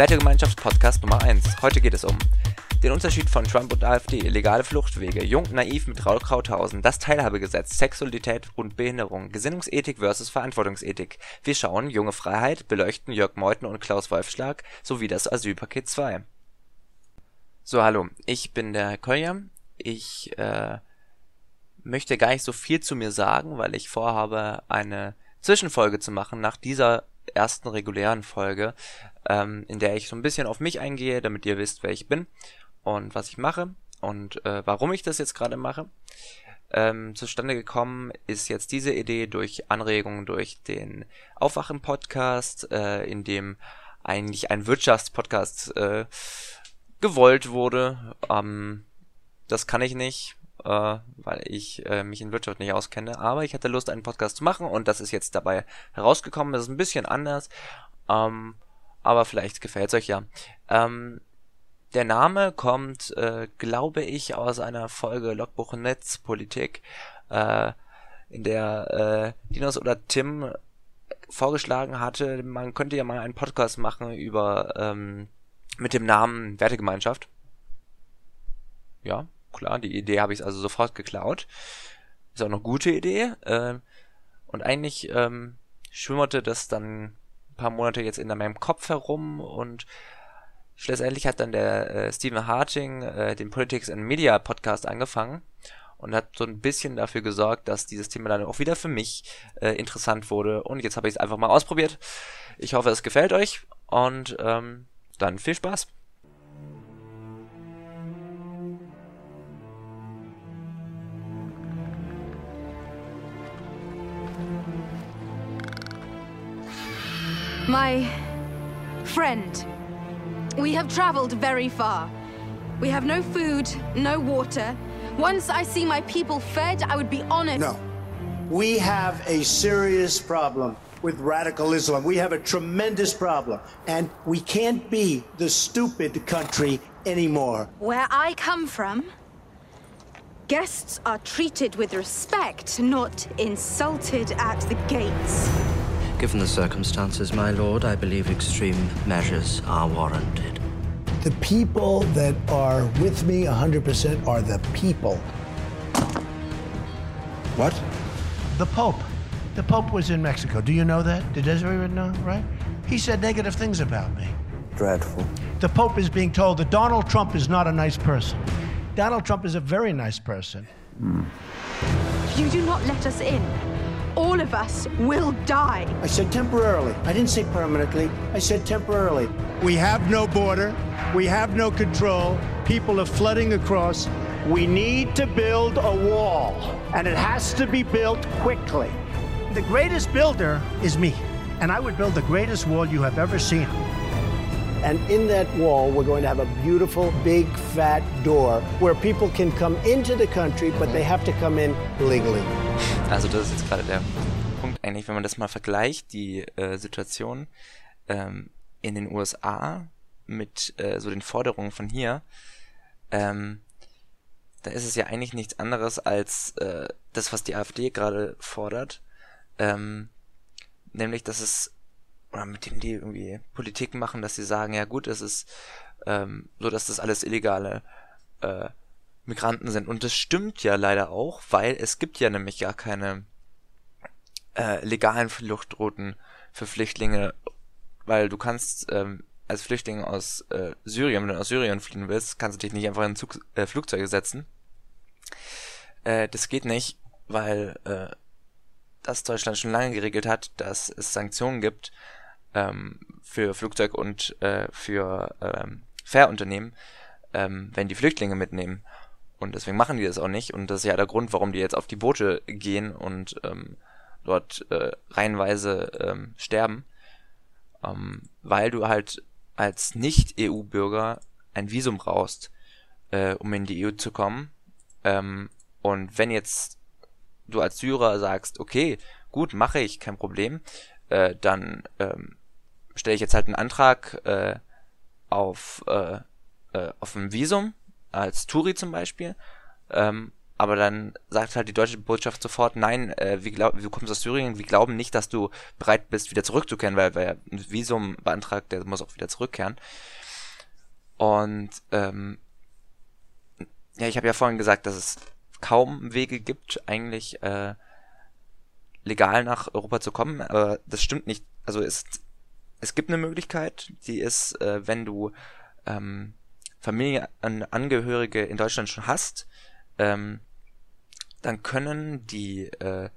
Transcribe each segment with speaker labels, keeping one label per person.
Speaker 1: Wertegemeinschaftspodcast Nummer 1. Heute geht es um den Unterschied von Trump und AfD, legale Fluchtwege, Jung naiv mit Raul Krauthausen, das Teilhabegesetz, Sexualität und Behinderung, Gesinnungsethik versus Verantwortungsethik. Wir schauen Junge Freiheit, beleuchten Jörg Meuthen und Klaus Wolfschlag sowie das Asylpaket 2. So, hallo, ich bin der Kolja. Ich äh, möchte gar nicht so viel zu mir sagen, weil ich vorhabe, eine Zwischenfolge zu machen nach dieser ersten regulären Folge, ähm, in der ich so ein bisschen auf mich eingehe, damit ihr wisst, wer ich bin und was ich mache und äh, warum ich das jetzt gerade mache. Ähm, zustande gekommen ist jetzt diese Idee durch Anregungen durch den Aufwachen-Podcast, äh, in dem eigentlich ein Wirtschaftspodcast äh, gewollt wurde. Ähm, das kann ich nicht, äh, weil ich äh, mich in Wirtschaft nicht auskenne. Aber ich hatte Lust, einen Podcast zu machen und das ist jetzt dabei herausgekommen. Das ist ein bisschen anders, ähm, aber vielleicht gefällt es euch ja. Ähm, der Name kommt, äh, glaube ich, aus einer Folge Logbuch Netzpolitik, äh, in der äh, Dinos oder Tim vorgeschlagen hatte, man könnte ja mal einen Podcast machen über ähm, mit dem Namen Wertegemeinschaft. Ja, klar, die Idee habe ich also sofort geklaut. Ist auch eine gute Idee. Äh, und eigentlich ähm, schwimmerte das dann paar Monate jetzt in meinem Kopf herum und schlussendlich hat dann der äh, Stephen Harting äh, den Politics and Media Podcast angefangen und hat so ein bisschen dafür gesorgt, dass dieses Thema dann auch wieder für mich äh, interessant wurde. Und jetzt habe ich es einfach mal ausprobiert. Ich hoffe, es gefällt euch und ähm, dann viel Spaß.
Speaker 2: My friend, we have traveled very far. We have no food, no water. Once I see my people fed, I would be honored.
Speaker 3: No. We have a serious problem with radical Islam. We have a tremendous problem. And we can't be the stupid country anymore.
Speaker 2: Where I come from, guests are treated with respect, not insulted at the gates.
Speaker 4: Given the circumstances, my lord, I believe extreme measures are warranted.
Speaker 3: The people that are with me 100% are the people.
Speaker 5: What?
Speaker 6: The Pope. The Pope was in Mexico. Do you know that? Did Desiree know, right? He said negative things about me.
Speaker 5: Dreadful.
Speaker 6: The Pope is being told that Donald Trump is not a nice person. Donald Trump is a very nice person.
Speaker 2: If you do not let us in, all of us will die.
Speaker 3: I said temporarily. I didn't say permanently. I said temporarily.
Speaker 7: We have no border. We have no control. People are flooding across.
Speaker 3: We need to build a wall, and it has to be built quickly.
Speaker 6: The greatest builder is me, and I would build the greatest wall you have ever seen.
Speaker 3: And in that wall, we're going to have a beautiful, big, fat door where people can come into the country, but they have to come in legally.
Speaker 1: Also das ist jetzt gerade der Punkt eigentlich, wenn man das mal vergleicht, die äh, Situation ähm, in den USA mit äh, so den Forderungen von hier, ähm, da ist es ja eigentlich nichts anderes als äh, das, was die AfD gerade fordert, ähm, nämlich, dass es mit dem die irgendwie Politik machen, dass sie sagen, ja gut, es ist ähm, so, dass das alles illegale äh, Migranten sind. Und das stimmt ja leider auch, weil es gibt ja nämlich gar keine äh, legalen Fluchtrouten für Flüchtlinge, weil du kannst ähm, als Flüchtling aus äh, Syrien, wenn du aus Syrien fliehen willst, kannst du dich nicht einfach in Zug, äh, Flugzeuge setzen. Äh, das geht nicht, weil äh, das Deutschland schon lange geregelt hat, dass es Sanktionen gibt ähm, für Flugzeug und äh, für ähm, Fährunternehmen, ähm, wenn die Flüchtlinge mitnehmen. Und deswegen machen die das auch nicht. Und das ist ja der Grund, warum die jetzt auf die Boote gehen und ähm, dort äh, reihenweise ähm, sterben. Ähm, weil du halt als Nicht-EU-Bürger ein Visum brauchst, äh, um in die EU zu kommen. Ähm, und wenn jetzt du als Syrer sagst, okay, gut, mache ich, kein Problem, äh, dann ähm, stelle ich jetzt halt einen Antrag äh, auf, äh, äh, auf ein Visum, als Turi zum Beispiel, ähm, aber dann sagt halt die deutsche Botschaft sofort, nein, äh, wir glaub, du kommst aus Syrien, wir glauben nicht, dass du bereit bist, wieder zurückzukehren, weil wer ein Visum beantragt, der muss auch wieder zurückkehren. Und ähm, ja, ich habe ja vorhin gesagt, dass es kaum Wege gibt, eigentlich äh, legal nach Europa zu kommen, aber das stimmt nicht. Also es, es gibt eine Möglichkeit, die ist, äh, wenn du ähm, Familienangehörige in Deutschland schon hast, ähm, dann können die, äh,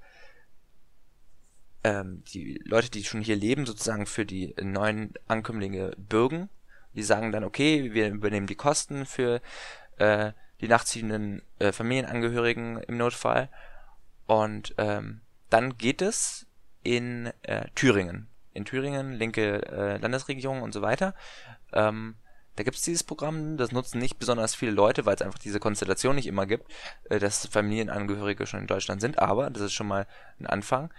Speaker 1: ähm, die Leute, die schon hier leben, sozusagen für die neuen Ankömmlinge bürgen. Die sagen dann, okay, wir übernehmen die Kosten für äh, die nachziehenden äh, Familienangehörigen im Notfall. Und ähm, dann geht es in äh, Thüringen. In Thüringen, linke äh, Landesregierung und so weiter. Ähm, da gibt es dieses Programm, das nutzen nicht besonders viele Leute, weil es einfach diese Konstellation nicht immer gibt, äh, dass Familienangehörige schon in Deutschland sind, aber das ist schon mal ein Anfang.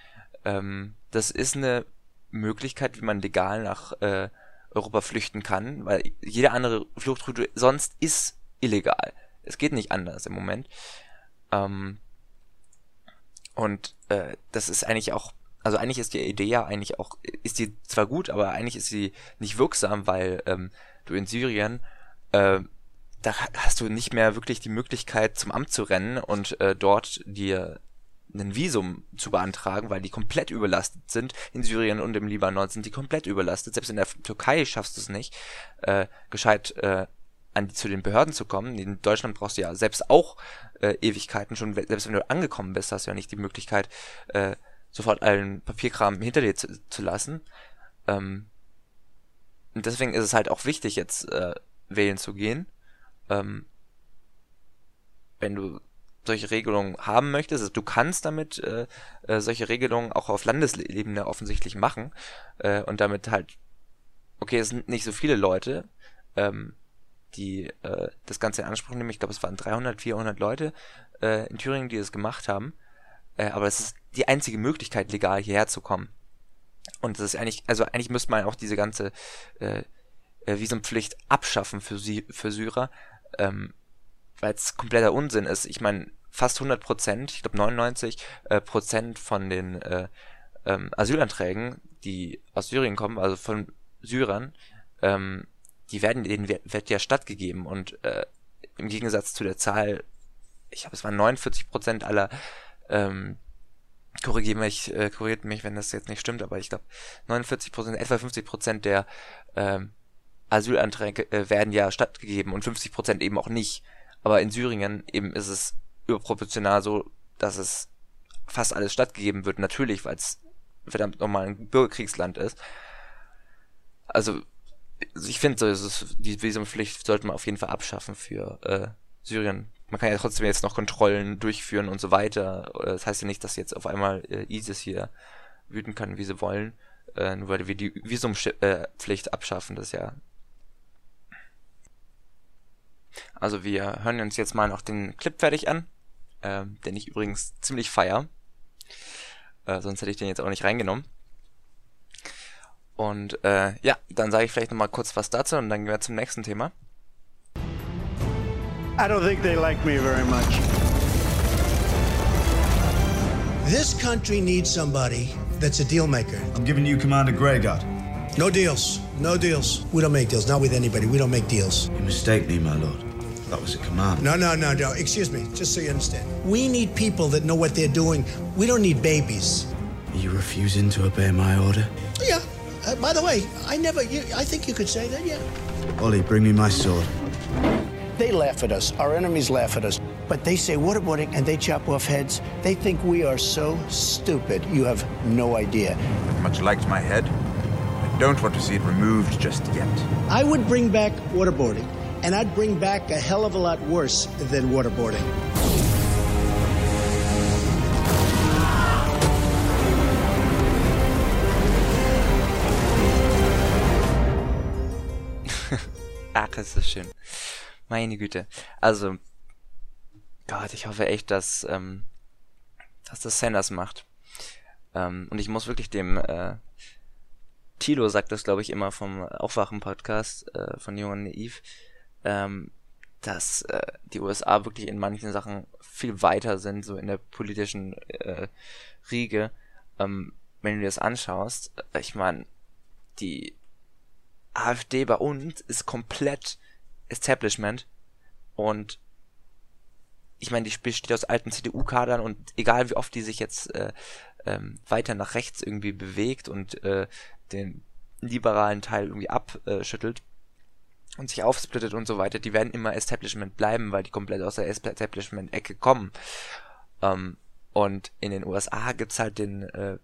Speaker 1: Ähm, das ist eine Möglichkeit, wie man legal nach äh, Europa flüchten kann, weil jede andere Fluchtroute sonst ist illegal. Es geht nicht anders im Moment. Ähm, und äh, das ist eigentlich auch, also eigentlich ist die Idee ja eigentlich auch, ist die zwar gut, aber eigentlich ist sie nicht wirksam, weil ähm, du in Syrien, äh, da hast du nicht mehr wirklich die Möglichkeit zum Amt zu rennen und äh, dort dir ein Visum zu beantragen, weil die komplett überlastet sind. In Syrien und im Libanon sind die komplett überlastet. Selbst in der Türkei schaffst du es nicht, äh, gescheit äh, an die, zu den Behörden zu kommen. In Deutschland brauchst du ja selbst auch äh, Ewigkeiten schon, selbst wenn du angekommen bist, hast du ja nicht die Möglichkeit, äh, sofort allen Papierkram hinter dir zu, zu lassen. Ähm, und deswegen ist es halt auch wichtig, jetzt äh, wählen zu gehen. Ähm, wenn du solche Regelungen haben möchtest, also du kannst damit äh, äh, solche Regelungen auch auf Landesebene offensichtlich machen äh, und damit halt, okay, es sind nicht so viele Leute, ähm, die äh, das Ganze in Anspruch nehmen. Ich glaube, es waren 300, 400 Leute äh, in Thüringen, die das gemacht haben. Äh, aber es ist die einzige Möglichkeit, legal hierher zu kommen. Und das ist eigentlich, also eigentlich müsste man auch diese ganze äh, äh, Visumpflicht abschaffen für, sie, für Syrer, ähm, weil es kompletter Unsinn ist. Ich meine, fast 100 Prozent, ich glaube 99 äh, Prozent von den äh, ähm, Asylanträgen, die aus Syrien kommen, also von Syrern, ähm, die werden denen wird ja stattgegeben und äh, im Gegensatz zu der Zahl, ich glaube es waren 49 Prozent aller ähm, korrigiert mich, äh, korrigiert mich, wenn das jetzt nicht stimmt, aber ich glaube 49 Prozent, etwa 50 Prozent der ähm, Asylanträge äh, werden ja stattgegeben und 50 Prozent eben auch nicht. Aber in Syrien eben ist es überproportional so, dass es fast alles stattgegeben wird, natürlich, weil es verdammt nochmal ein Bürgerkriegsland ist. Also ich finde, so, die Visumpflicht sollte man auf jeden Fall abschaffen für äh, Syrien man kann ja trotzdem jetzt noch Kontrollen durchführen und so weiter. Das heißt ja nicht, dass jetzt auf einmal äh, ISIS hier wüten kann, wie sie wollen, äh, nur weil wir die Visumpflicht abschaffen, das ja. Also wir hören uns jetzt mal noch den Clip fertig an, äh, den ich übrigens ziemlich feier. Äh, sonst hätte ich den jetzt auch nicht reingenommen. Und äh, ja, dann sage ich vielleicht nochmal kurz was dazu und dann gehen wir zum nächsten Thema.
Speaker 7: I don't think they like me very much.
Speaker 6: This country needs somebody that's a deal maker.
Speaker 5: I'm giving you Commander Greygard.
Speaker 6: No deals. No deals. We don't make deals. Not with anybody. We don't make deals.
Speaker 5: You mistake me, my lord. That was a command.
Speaker 6: No, no, no, no. Excuse me. Just so you understand. We need people that know what they're doing. We don't need babies.
Speaker 5: Are you refusing to obey my order?
Speaker 6: Yeah. Uh, by the way, I never. You, I think you could say that. Yeah.
Speaker 5: Ollie, bring me my sword.
Speaker 3: They laugh at us. Our enemies laugh at us. But they say waterboarding and they chop off heads. They think we are so stupid. You have no idea.
Speaker 8: I've Much liked my head. I don't want to see it removed just yet.
Speaker 3: I would bring back waterboarding, and I'd bring back a hell of a lot worse than waterboarding.
Speaker 1: Ach, ist das schön. Meine Güte. Also, Gott, ich hoffe echt, dass, ähm, dass das Sanders macht. Ähm, und ich muss wirklich dem, äh, Tilo sagt das, glaube ich, immer vom Aufwachen-Podcast äh, von Jungen Naiv, ähm, dass äh, die USA wirklich in manchen Sachen viel weiter sind, so in der politischen äh, Riege. Ähm, wenn du dir das anschaust, äh, ich meine, die AfD bei uns ist komplett Establishment und ich meine, die besteht aus alten CDU-Kadern und egal wie oft die sich jetzt äh, ähm, weiter nach rechts irgendwie bewegt und äh, den liberalen Teil irgendwie abschüttelt und sich aufsplittet und so weiter, die werden immer Establishment bleiben, weil die komplett aus der Establishment-Ecke kommen. Ähm, und in den USA gibt's halt den, äh,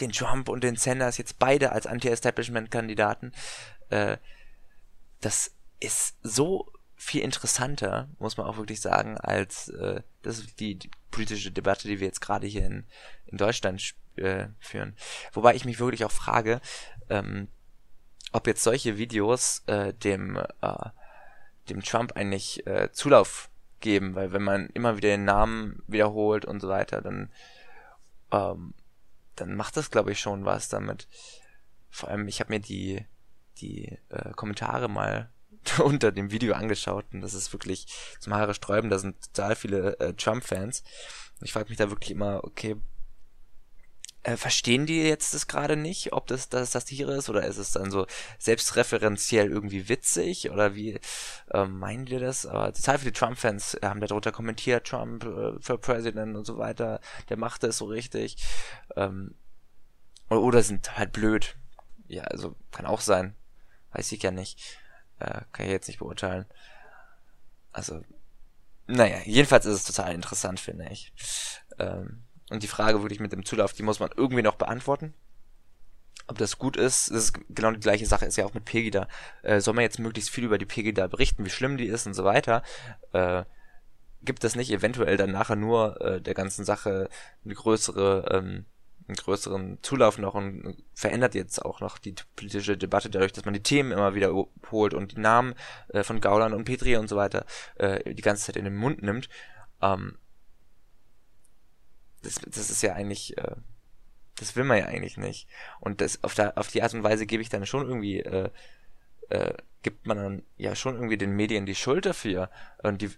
Speaker 1: den Trump und den Sanders jetzt beide als Anti-Establishment-Kandidaten. Äh, das ist so viel interessanter, muss man auch wirklich sagen, als äh, das die, die politische Debatte, die wir jetzt gerade hier in, in Deutschland äh, führen. Wobei ich mich wirklich auch frage, ähm, ob jetzt solche Videos äh, dem, äh, dem Trump eigentlich äh, Zulauf geben, weil wenn man immer wieder den Namen wiederholt und so weiter, dann, ähm, dann macht das, glaube ich, schon was damit. Vor allem, ich habe mir die, die äh, Kommentare mal unter dem Video angeschaut und das ist wirklich zum Haare sträuben. Da sind total viele äh, Trump-Fans. Ich frage mich da wirklich immer, okay, äh, verstehen die jetzt das gerade nicht, ob das, das Satire ist oder ist es dann so selbstreferenziell irgendwie witzig oder wie äh, meinen die das? Aber total viele Trump-Fans haben darunter kommentiert, Trump äh, für President und so weiter, der macht das so richtig. Ähm, oder, oder sind halt blöd. Ja, also kann auch sein. Weiß ich ja nicht. Äh, kann ich jetzt nicht beurteilen. Also, naja, jedenfalls ist es total interessant, finde ich. Ähm, und die Frage wirklich mit dem Zulauf, die muss man irgendwie noch beantworten. Ob das gut ist, das ist genau die gleiche Sache, ist ja auch mit Pegida. Äh, soll man jetzt möglichst viel über die Pegida berichten, wie schlimm die ist und so weiter? Äh, gibt es nicht eventuell dann nachher nur äh, der ganzen Sache eine größere ähm, einen größeren Zulauf noch und verändert jetzt auch noch die politische Debatte dadurch, dass man die Themen immer wieder holt und die Namen äh, von Gauland und Petri und so weiter äh, die ganze Zeit in den Mund nimmt. Ähm, das, das ist ja eigentlich, äh, das will man ja eigentlich nicht. Und das auf, der, auf die Art und Weise gebe ich dann schon irgendwie, äh, äh, gibt man dann ja schon irgendwie den Medien die Schuld dafür. Und die,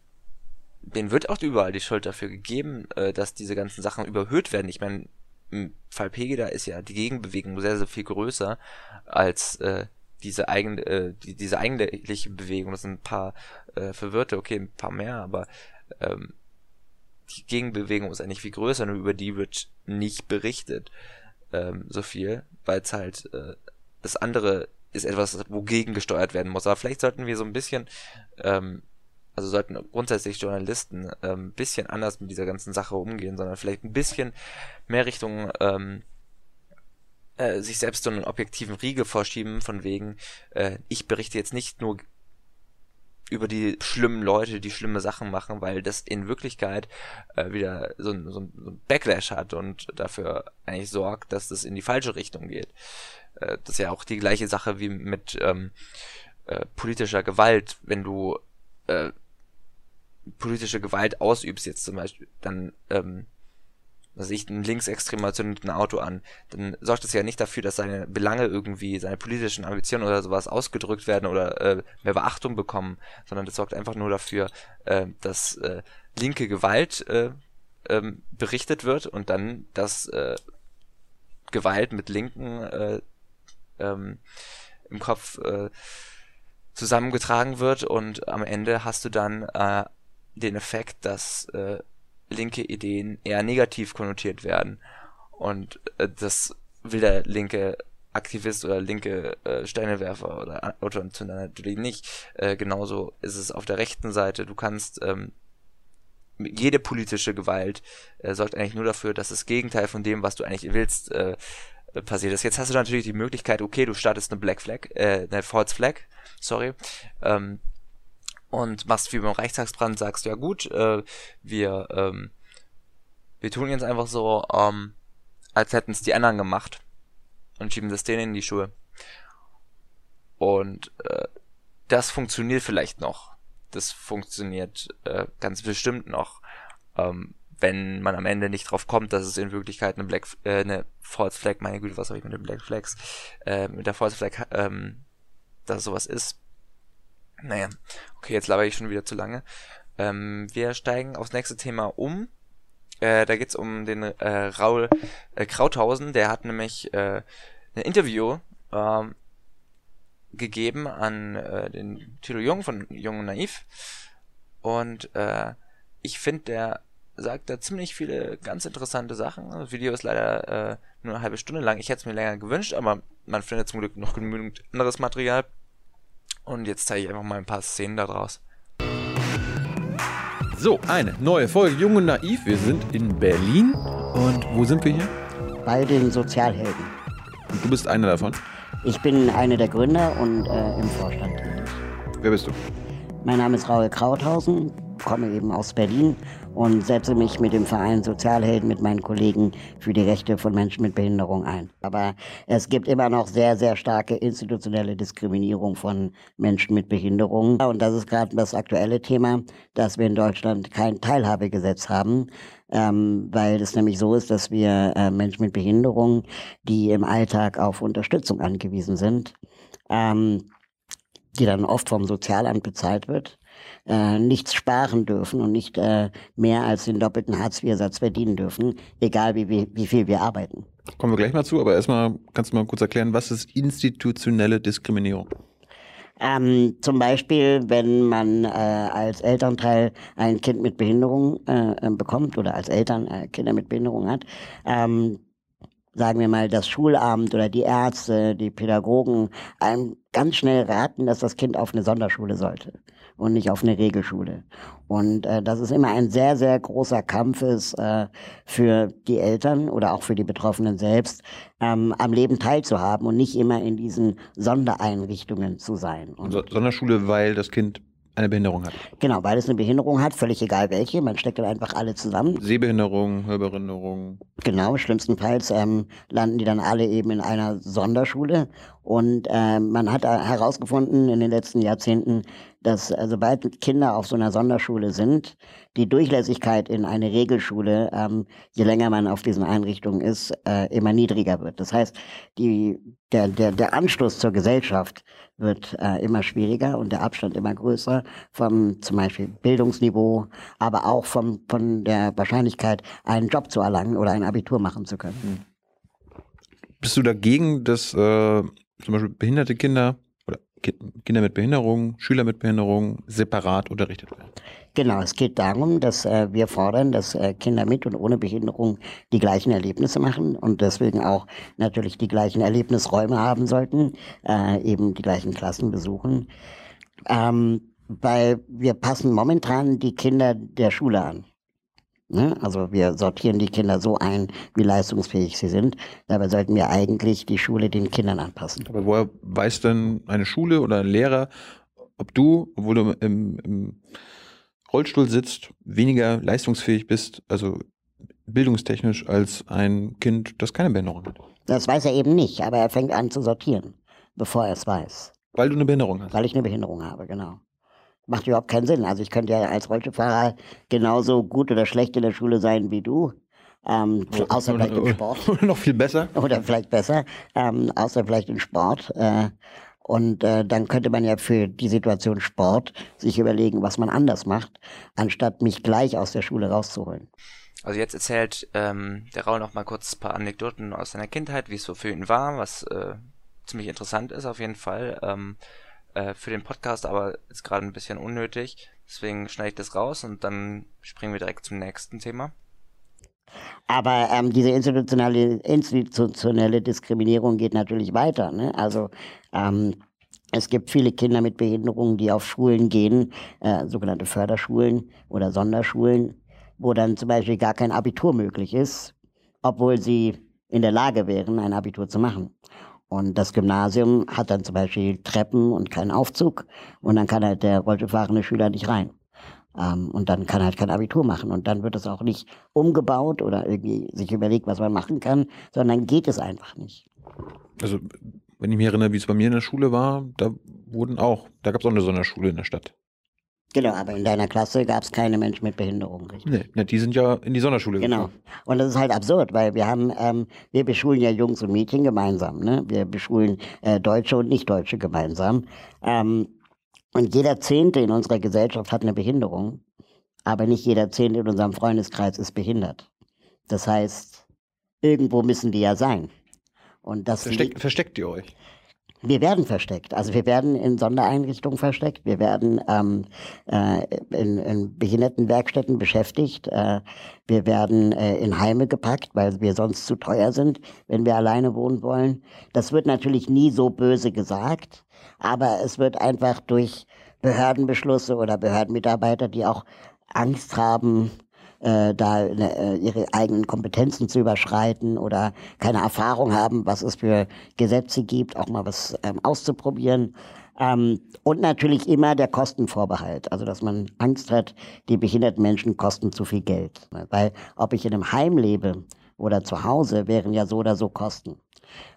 Speaker 1: denen wird auch überall die Schuld dafür gegeben, äh, dass diese ganzen Sachen überhöht werden. Ich meine, im Fall Pegida ist ja die Gegenbewegung sehr, sehr viel größer als äh, diese eigene, äh, die, diese eigentliche Bewegung. Das sind ein paar äh, Verwirrte, okay, ein paar mehr, aber ähm, die Gegenbewegung ist eigentlich viel größer, nur über die wird nicht berichtet ähm, so viel, weil es halt äh, das andere ist etwas, wogegen gesteuert werden muss. Aber vielleicht sollten wir so ein bisschen ähm, also sollten grundsätzlich Journalisten ähm, ein bisschen anders mit dieser ganzen Sache umgehen, sondern vielleicht ein bisschen mehr Richtung ähm, äh, sich selbst so einen objektiven Riegel vorschieben, von wegen, äh, ich berichte jetzt nicht nur über die schlimmen Leute, die schlimme Sachen machen, weil das in Wirklichkeit äh, wieder so ein, so ein Backlash hat und dafür eigentlich sorgt, dass das in die falsche Richtung geht. Äh, das ist ja auch die gleiche Sache wie mit ähm, äh, politischer Gewalt, wenn du äh, politische Gewalt ausübst, jetzt zum Beispiel, dann, ähm, was ich, ein Linksextremer zündet ein Auto an, dann sorgt das ja nicht dafür, dass seine Belange irgendwie, seine politischen Ambitionen oder sowas ausgedrückt werden oder äh, mehr Beachtung bekommen, sondern das sorgt einfach nur dafür, äh, dass äh, linke Gewalt äh, ähm, berichtet wird und dann, dass äh, Gewalt mit Linken äh, ähm, im Kopf äh, zusammengetragen wird und am Ende hast du dann äh, den Effekt, dass äh, linke Ideen eher negativ konnotiert werden. Und äh, das will der linke Aktivist oder linke äh, Steinewerfer oder Autoanzünder natürlich nicht. Äh, genauso ist es auf der rechten Seite. Du kannst ähm, jede politische Gewalt äh, sorgt eigentlich nur dafür, dass das Gegenteil von dem, was du eigentlich willst, äh, passiert ist. Jetzt hast du natürlich die Möglichkeit, okay, du startest eine Black Flag, äh, eine False Flag, sorry, ähm, und machst wie beim Reichstagsbrand, sagst, ja gut, äh, wir, ähm, wir tun jetzt einfach so, ähm, als hätten es die anderen gemacht und schieben das denen in die Schuhe. Und äh, das funktioniert vielleicht noch. Das funktioniert äh, ganz bestimmt noch, ähm, wenn man am Ende nicht drauf kommt, dass es in Wirklichkeit eine Black, äh, eine False Flag, meine Güte, was habe ich mit den Black Flags, äh, mit der False Flag, ähm, dass sowas ist Naja, okay, jetzt laber ich schon wieder zu lange. Ähm, wir steigen aufs nächste Thema um. Äh, da geht's um den äh, Raul äh, Krauthausen. Der hat nämlich äh, ein Interview ähm, gegeben an äh, den Tilo Jung von Jung und Naiv. Und äh, ich finde, der sagt da ziemlich viele ganz interessante Sachen. Das Video ist leider äh, nur eine halbe Stunde lang. Ich hätte es mir länger gewünscht, aber man findet zum Glück noch genügend anderes Material. Und jetzt zeige ich einfach mal ein paar Szenen daraus.
Speaker 9: So, eine neue Folge Jung und Naiv. Wir sind in Berlin. Und wo sind wir hier?
Speaker 10: Bei den Sozialhelden.
Speaker 9: Und du bist einer davon.
Speaker 10: Ich bin einer der Gründer und äh, im Vorstand tätig.
Speaker 9: Wer bist du?
Speaker 10: Mein Name ist Raul Krauthausen, komme eben aus Berlin und setze mich mit dem Verein Sozialhelden mit meinen Kollegen für die Rechte von Menschen mit Behinderung ein. Aber es gibt immer noch sehr, sehr starke institutionelle Diskriminierung von Menschen mit Behinderung. Und das ist gerade das aktuelle Thema, dass wir in Deutschland kein Teilhabegesetz haben, ähm, weil es nämlich so ist, dass wir äh, Menschen mit Behinderung, die im Alltag auf Unterstützung angewiesen sind, ähm, die dann oft vom Sozialamt bezahlt wird, äh, nichts sparen dürfen und nicht äh, mehr als den doppelten Hartz-IV-Satz verdienen dürfen, egal wie, wie, wie viel wir arbeiten.
Speaker 9: Kommen wir gleich mal zu, aber erstmal kannst du mal kurz erklären, was ist institutionelle Diskriminierung?
Speaker 10: Ähm, zum Beispiel, wenn man äh, als Elternteil ein Kind mit Behinderung äh, bekommt oder als Eltern äh, Kinder mit Behinderung hat, ähm, sagen wir mal, das Schulamt oder die Ärzte, die Pädagogen einem ganz schnell raten, dass das Kind auf eine Sonderschule sollte und nicht auf eine Regelschule. Und äh, das ist immer ein sehr, sehr großer Kampf ist äh, für die Eltern oder auch für die Betroffenen selbst, ähm, am Leben teilzuhaben und nicht immer in diesen Sondereinrichtungen zu sein. Und
Speaker 9: So- Sonderschule, weil das Kind eine Behinderung hat.
Speaker 10: genau, weil es eine Behinderung hat, völlig egal welche, man steckt dann einfach alle zusammen.
Speaker 9: Sehbehinderung, Hörbehinderung.
Speaker 10: Genau, schlimmstenfalls ähm, landen die dann alle eben in einer Sonderschule. Und ähm, man hat äh, herausgefunden in den letzten Jahrzehnten, dass äh, sobald Kinder auf so einer Sonderschule sind, die Durchlässigkeit in eine Regelschule, ähm, je länger man auf diesen Einrichtungen ist, äh, immer niedriger wird. Das heißt, die, der, der, der Anschluss zur Gesellschaft wird äh, immer schwieriger und der Abstand immer größer vom zum Beispiel Bildungsniveau, aber auch vom, von der Wahrscheinlichkeit, einen Job zu erlangen oder ein Abitur machen zu können.
Speaker 9: Bist du dagegen, dass äh, zum Beispiel behinderte Kinder oder Ki Kinder mit Behinderung, Schüler mit Behinderung separat unterrichtet werden?
Speaker 10: Genau, es geht darum, dass äh, wir fordern, dass äh, Kinder mit und ohne Behinderung die gleichen Erlebnisse machen und deswegen auch natürlich die gleichen Erlebnisräume haben sollten, äh, eben die gleichen Klassen besuchen. Ähm, weil wir passen momentan die Kinder der Schule an. Ne? Also wir sortieren die Kinder so ein, wie leistungsfähig sie sind. Dabei sollten wir eigentlich die Schule den Kindern anpassen.
Speaker 9: Aber woher weiß denn eine Schule oder ein Lehrer, ob du, obwohl du im, im Rollstuhl sitzt, weniger leistungsfähig bist, also bildungstechnisch, als ein Kind, das keine Behinderung hat?
Speaker 10: Das weiß er eben nicht, aber er fängt an zu sortieren, bevor er es weiß.
Speaker 9: Weil du eine Behinderung hast.
Speaker 10: Weil ich eine Behinderung habe, genau. Macht überhaupt keinen Sinn. Also ich könnte ja als Rollstuhlfahrer genauso gut oder schlecht in der Schule sein wie du. Ähm, außer vielleicht im Sport.
Speaker 9: Oder noch viel besser.
Speaker 10: Oder vielleicht besser. Ähm, außer vielleicht im Sport. Äh, und äh, dann könnte man ja für die Situation Sport sich überlegen, was man anders macht, anstatt mich gleich aus der Schule rauszuholen.
Speaker 1: Also jetzt erzählt ähm, der Raul noch mal kurz ein paar Anekdoten aus seiner Kindheit, wie es so für ihn war, was äh, ziemlich interessant ist auf jeden Fall. Ähm, äh, für den Podcast aber ist gerade ein bisschen unnötig. Deswegen schneide ich das raus und dann springen wir direkt zum nächsten Thema.
Speaker 10: Aber ähm, diese institutionelle, institutionelle Diskriminierung geht natürlich weiter. Ne? Also ähm, es gibt viele Kinder mit Behinderungen, die auf Schulen gehen, äh, sogenannte Förderschulen oder Sonderschulen, wo dann zum Beispiel gar kein Abitur möglich ist, obwohl sie in der Lage wären, ein Abitur zu machen. Und das Gymnasium hat dann zum Beispiel Treppen und keinen Aufzug und dann kann halt der Rollstuhlfahrende Schüler nicht rein. Ähm, und dann kann halt kein Abitur machen. Und dann wird es auch nicht umgebaut oder irgendwie sich überlegt, was man machen kann, sondern geht es einfach nicht.
Speaker 9: Also, wenn ich mich erinnere, wie es bei mir in der Schule war, da wurden auch, da gab es auch eine Sonderschule in der Stadt.
Speaker 10: Genau, aber in deiner Klasse gab es keine Menschen mit Behinderung, richtig?
Speaker 9: Nee, ne, die sind ja in die Sonderschule
Speaker 10: Genau.
Speaker 9: gekommen.
Speaker 10: Und das ist halt absurd, weil wir haben, ähm, wir beschulen ja Jungs und Mädchen gemeinsam, ne? Wir beschulen äh, Deutsche und Nicht-Deutsche gemeinsam. Ähm, Und jeder Zehnte in unserer Gesellschaft hat eine Behinderung, aber nicht jeder Zehnte in unserem Freundeskreis ist behindert. Das heißt, irgendwo müssen die ja sein. Und das
Speaker 9: Versteckt, versteckt ihr euch?
Speaker 10: Wir werden versteckt. Also wir werden in Sondereinrichtungen versteckt. Wir werden ähm, äh, in, in Behindertenwerkstätten beschäftigt. Äh, wir werden äh, in Heime gepackt, weil wir sonst zu teuer sind, wenn wir alleine wohnen wollen. Das wird natürlich nie so böse gesagt, aber es wird einfach durch Behördenbeschlüsse oder Behördenmitarbeiter, die auch Angst haben, äh, da äh, ihre eigenen Kompetenzen zu überschreiten oder keine Erfahrung haben, was es für Gesetze gibt, auch mal was ähm, auszuprobieren. Ähm, und natürlich immer der Kostenvorbehalt, also dass man Angst hat, die behinderten Menschen kosten zu viel Geld. Weil ob ich in einem Heim lebe oder zu Hause, wären ja so oder so Kosten.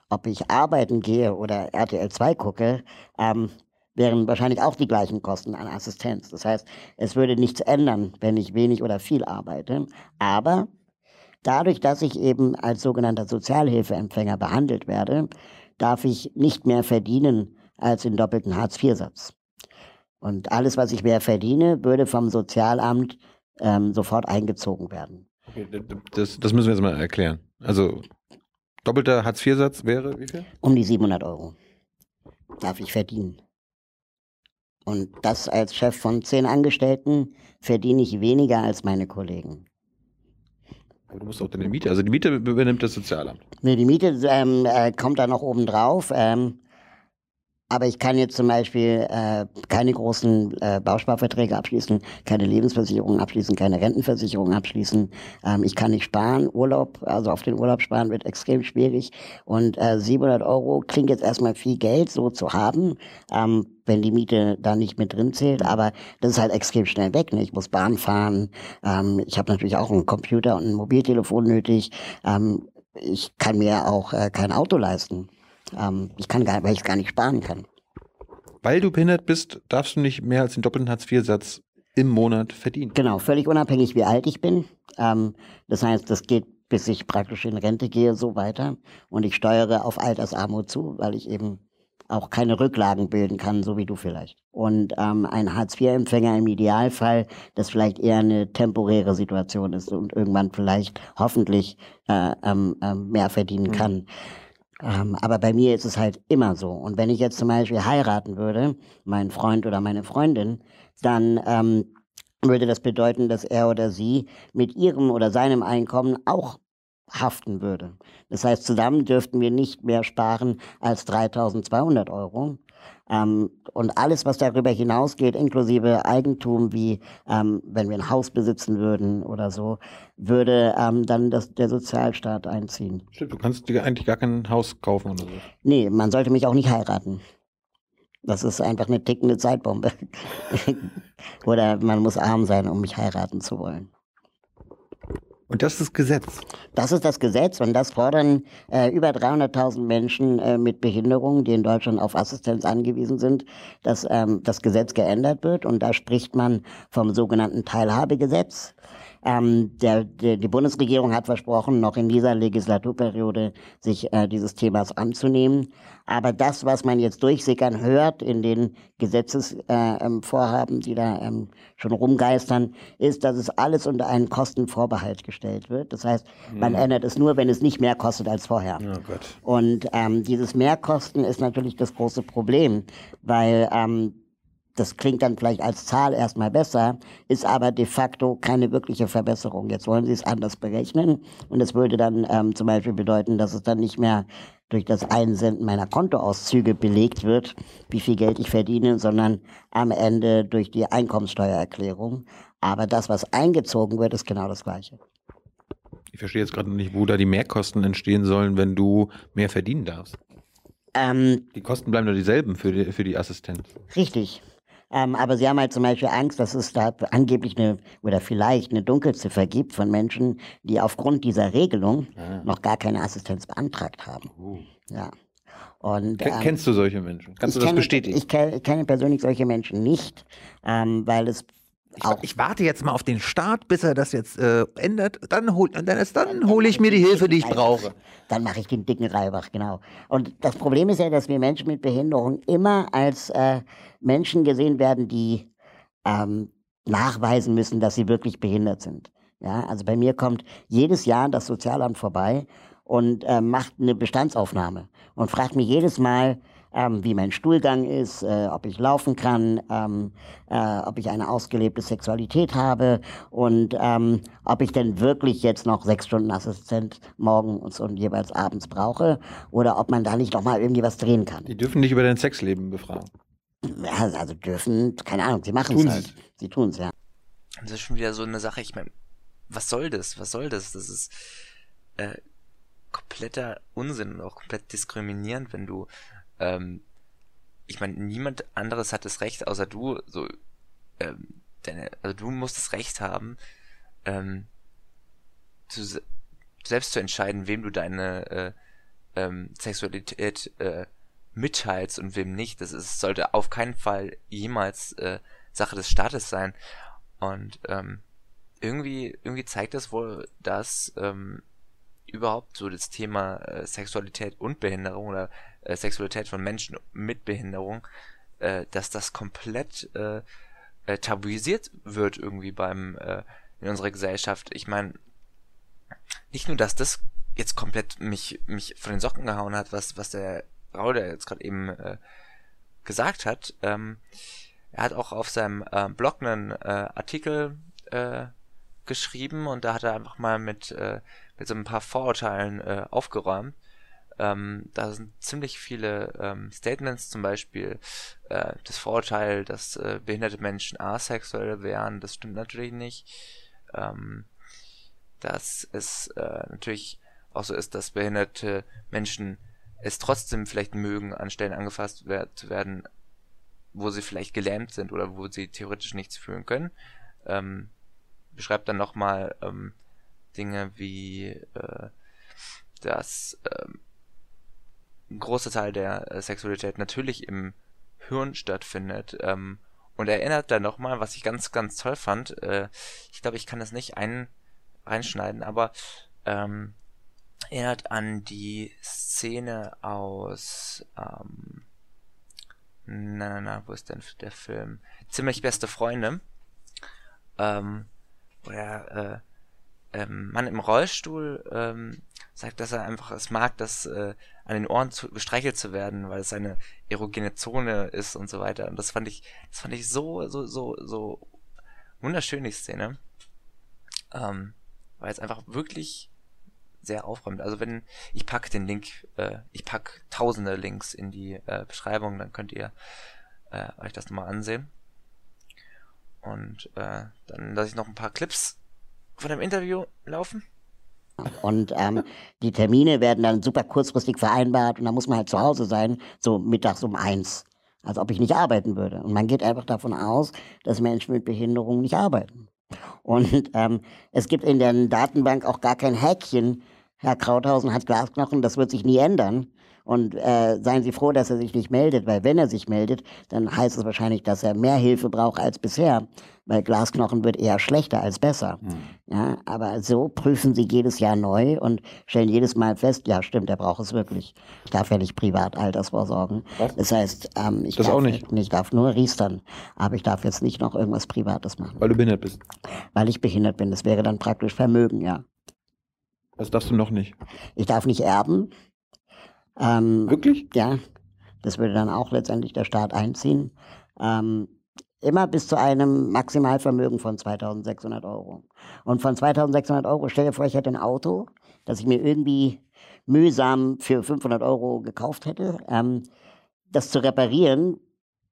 Speaker 10: Ob ich arbeiten gehe oder RTL 2 gucke, ähm, wären wahrscheinlich auch die gleichen Kosten an Assistenz. Das heißt, es würde nichts ändern, wenn ich wenig oder viel arbeite. Aber dadurch, dass ich eben als sogenannter Sozialhilfeempfänger behandelt werde, darf ich nicht mehr verdienen als den doppelten Hartz-IV-Satz. Und alles, was ich mehr verdiene, würde vom Sozialamt ähm, sofort eingezogen werden.
Speaker 9: Okay, das, das müssen wir jetzt mal erklären. Also doppelter Hartz-IV-Satz wäre wie viel?
Speaker 10: Um die 700 Euro darf ich verdienen. Und das als Chef von zehn Angestellten verdiene ich weniger als meine Kollegen.
Speaker 9: Aber du musst auch deine Miete, also die Miete übernimmt das Sozialamt.
Speaker 10: Nee, die Miete ähm, äh, kommt da noch oben drauf. Ähm, aber ich kann jetzt zum Beispiel äh, keine großen äh, Bausparverträge abschließen, keine Lebensversicherung abschließen, keine Rentenversicherung abschließen. Ähm, ich kann nicht sparen. Urlaub, also auf den Urlaub sparen wird extrem schwierig. Und äh, 700 Euro klingt jetzt erstmal viel Geld so zu haben, ähm, wenn die Miete da nicht mit drin zählt. Aber das ist halt extrem schnell weg. Ne? Ich muss Bahn fahren. Ähm, ich habe natürlich auch einen Computer und ein Mobiltelefon nötig. Ähm, ich kann mir auch äh, kein Auto leisten. Ähm, ich kann gar, weil ich es gar nicht sparen kann.
Speaker 9: Weil du behindert bist, darfst du nicht mehr als den doppelten Hartz-IV-Satz im Monat verdienen.
Speaker 10: Genau, völlig unabhängig, wie alt ich bin. Ähm, das heißt, das geht bis ich praktisch in Rente gehe, so weiter. Und ich steuere auf Altersarmut zu, weil ich eben auch keine Rücklagen bilden kann, so wie du vielleicht. Und ähm, ein Hartz-IV-Empfänger im Idealfall, das vielleicht eher eine temporäre Situation ist und irgendwann vielleicht hoffentlich äh, ähm, äh, mehr verdienen kann. Ähm, aber bei mir ist es halt immer so. Und wenn ich jetzt zum Beispiel heiraten würde, mein Freund oder meine Freundin, dann ähm, würde das bedeuten, dass er oder sie mit ihrem oder seinem Einkommen auch haften würde. Das heißt, zusammen dürften wir nicht mehr sparen als 3200 Euro. Ähm, und alles, was darüber hinausgeht, inklusive Eigentum, wie ähm, wenn wir ein Haus besitzen würden oder so, würde ähm, dann das, der Sozialstaat einziehen.
Speaker 9: Stimmt, du kannst dir eigentlich gar kein Haus kaufen oder so.
Speaker 10: Nee, man sollte mich auch nicht heiraten. Das ist einfach eine tickende Zeitbombe. oder man muss arm sein, um mich heiraten zu wollen.
Speaker 9: Und das ist das Gesetz.
Speaker 10: Das ist das Gesetz und das fordern äh, über 300.000 Menschen äh, mit Behinderungen, die in Deutschland auf Assistenz angewiesen sind, dass ähm, das Gesetz geändert wird. Und da spricht man vom sogenannten Teilhabegesetz. Ähm, der, der, die Bundesregierung hat versprochen, noch in dieser Legislaturperiode sich äh, dieses Themas anzunehmen. Aber das, was man jetzt durchsickern hört in den Gesetzesvorhaben, äh, die da ähm, schon rumgeistern, ist, dass es alles unter einen Kostenvorbehalt gestellt wird. Das heißt, man mhm. ändert es nur, wenn es nicht mehr kostet als vorher.
Speaker 9: Oh
Speaker 10: Und ähm, dieses Mehrkosten ist natürlich das große Problem, weil ähm, das klingt dann vielleicht als Zahl erstmal besser, ist aber de facto keine wirkliche Verbesserung. Jetzt wollen Sie es anders berechnen und es würde dann ähm, zum Beispiel bedeuten, dass es dann nicht mehr durch das Einsenden meiner Kontoauszüge belegt wird, wie viel Geld ich verdiene, sondern am Ende durch die Einkommenssteuererklärung. Aber das, was eingezogen wird, ist genau das Gleiche.
Speaker 9: Ich verstehe jetzt gerade nicht, wo da die Mehrkosten entstehen sollen, wenn du mehr verdienen darfst.
Speaker 10: Ähm,
Speaker 9: die Kosten bleiben doch dieselben für die, für die Assistenz.
Speaker 10: Richtig. Ähm, aber sie haben halt zum Beispiel Angst, dass es da angeblich eine oder vielleicht eine Dunkelziffer gibt von Menschen, die aufgrund dieser Regelung ah. noch gar keine Assistenz beantragt haben. Uh. Ja. Und,
Speaker 9: ähm, Kennst du solche Menschen? Kannst du das
Speaker 10: kenne,
Speaker 9: bestätigen?
Speaker 10: Ich kenne, kenne, persönlich solche Menschen nicht, ähm, weil es auch.
Speaker 9: Ich warte jetzt mal auf den Start, bis er das jetzt äh, ändert. Dann hole dann, erst dann hole ich mir die Hilfe, die ich brauche.
Speaker 10: Dann mache ich den dicken Reibach, genau. Und das Problem ist ja, dass wir Menschen mit Behinderung immer als äh, Menschen gesehen werden, die ähm, nachweisen müssen, dass sie wirklich behindert sind. Ja, also bei mir kommt jedes Jahr das Sozialamt vorbei und äh, macht eine Bestandsaufnahme und fragt mich jedes Mal, ähm, wie mein Stuhlgang ist, äh, ob ich laufen kann, ähm, äh, ob ich eine ausgelebte Sexualität habe und ähm, ob ich denn wirklich jetzt noch sechs Stunden Assistent morgens und jeweils abends brauche oder ob man da nicht noch mal irgendwie was drehen kann.
Speaker 9: Die dürfen dich über dein Sexleben befragen.
Speaker 10: Ja, also dürfen, keine Ahnung, sie machen es
Speaker 9: Tun
Speaker 10: halt. Sie tun es, ja.
Speaker 1: Das ist schon wieder so eine Sache, ich meine, was soll das? Was soll das? Das ist äh, kompletter Unsinn und auch komplett diskriminierend, wenn du, ähm, ich meine, niemand anderes hat das Recht, außer du, so, ähm, deine, also du musst das Recht haben, ähm, zu, se- selbst zu entscheiden, wem du deine äh, ähm, Sexualität äh, mitteilst und wem nicht. Das ist, sollte auf keinen Fall jemals äh, Sache des Staates sein. Und ähm, irgendwie, irgendwie zeigt das wohl, dass ähm, überhaupt so das Thema äh, Sexualität und Behinderung oder äh, Sexualität von Menschen mit Behinderung, äh, dass das komplett äh, äh, tabuisiert wird irgendwie beim äh, in unserer Gesellschaft. Ich meine, nicht nur, dass das jetzt komplett mich mich von den Socken gehauen hat, was was der Raul, der jetzt gerade eben äh, gesagt hat. Ähm, er hat auch auf seinem äh, Blog einen äh, Artikel äh, geschrieben und da hat er einfach mal mit, äh, mit so ein paar Vorurteilen äh, aufgeräumt. Ähm, da sind ziemlich viele ähm, Statements, zum Beispiel äh, das Vorurteil, dass äh, behinderte Menschen asexuell wären, das stimmt natürlich nicht. Ähm, dass es äh, natürlich auch so ist, dass behinderte Menschen es trotzdem vielleicht mögen, an Stellen angefasst wer zu werden, wo sie vielleicht gelähmt sind oder wo sie theoretisch nichts fühlen können. Ähm, beschreibt dann nochmal ähm, Dinge wie, äh, dass ähm, ein großer Teil der äh, Sexualität natürlich im Hirn stattfindet. Ähm, und er erinnert dann nochmal, was ich ganz, ganz toll fand. Äh, ich glaube, ich kann das nicht ein, reinschneiden, aber ähm, erinnert an die Szene aus ähm, na, na, na, wo ist denn der Film? Ziemlich beste Freunde. Ähm, wo der äh, ähm, Mann im Rollstuhl ähm, sagt, dass er einfach es mag, das äh, an den Ohren zu, gestreichelt zu werden, weil es eine erogene Zone ist und so weiter. Und das fand ich, das fand ich so, so, so, so wunderschön, die Szene. Ähm, weil es einfach wirklich sehr aufräumt. Also wenn, ich packe den Link, äh, ich pack tausende Links in die äh, Beschreibung, dann könnt ihr äh, euch das nochmal ansehen. Und äh, dann lasse ich noch ein paar Clips von dem Interview laufen.
Speaker 10: Und ähm, die Termine werden dann super kurzfristig vereinbart und dann muss man halt zu Hause sein, so mittags um eins. Als ob ich nicht arbeiten würde. Und man geht einfach davon aus, dass Menschen mit Behinderung nicht arbeiten. Und ähm, es gibt in der Datenbank auch gar kein Häkchen. Herr Krauthausen hat Glasknochen, das wird sich nie ändern. Und äh, seien Sie froh, dass er sich nicht meldet, weil wenn er sich meldet, dann heißt es wahrscheinlich, dass er mehr Hilfe braucht als bisher, weil Glasknochen wird eher schlechter als besser. Ja, aber so prüfen Sie jedes Jahr neu und stellen jedes Mal fest, ja stimmt, er braucht es wirklich. Ich darf ja nicht privat Altersvorsorgen. Das heißt, ähm, ich,
Speaker 9: Das
Speaker 10: darf,
Speaker 9: auch nicht?
Speaker 10: ich darf nur riestern, aber ich darf jetzt nicht noch irgendwas Privates machen,
Speaker 9: Weil du behindert bist.
Speaker 10: weil ich behindert bin. Das wäre dann praktisch Vermögen, ja.
Speaker 9: Das darfst du noch nicht.
Speaker 10: Ich darf nicht erben. Ähm,
Speaker 9: Wirklich?
Speaker 10: Ja, das würde dann auch letztendlich der Staat einziehen. Ähm, immer bis zu einem Maximalvermögen von 2600 Euro. Und von 2600 Euro, stell dir vor, ich hätte ein Auto, das ich mir irgendwie mühsam für 500 Euro gekauft hätte. Ähm, das zu reparieren,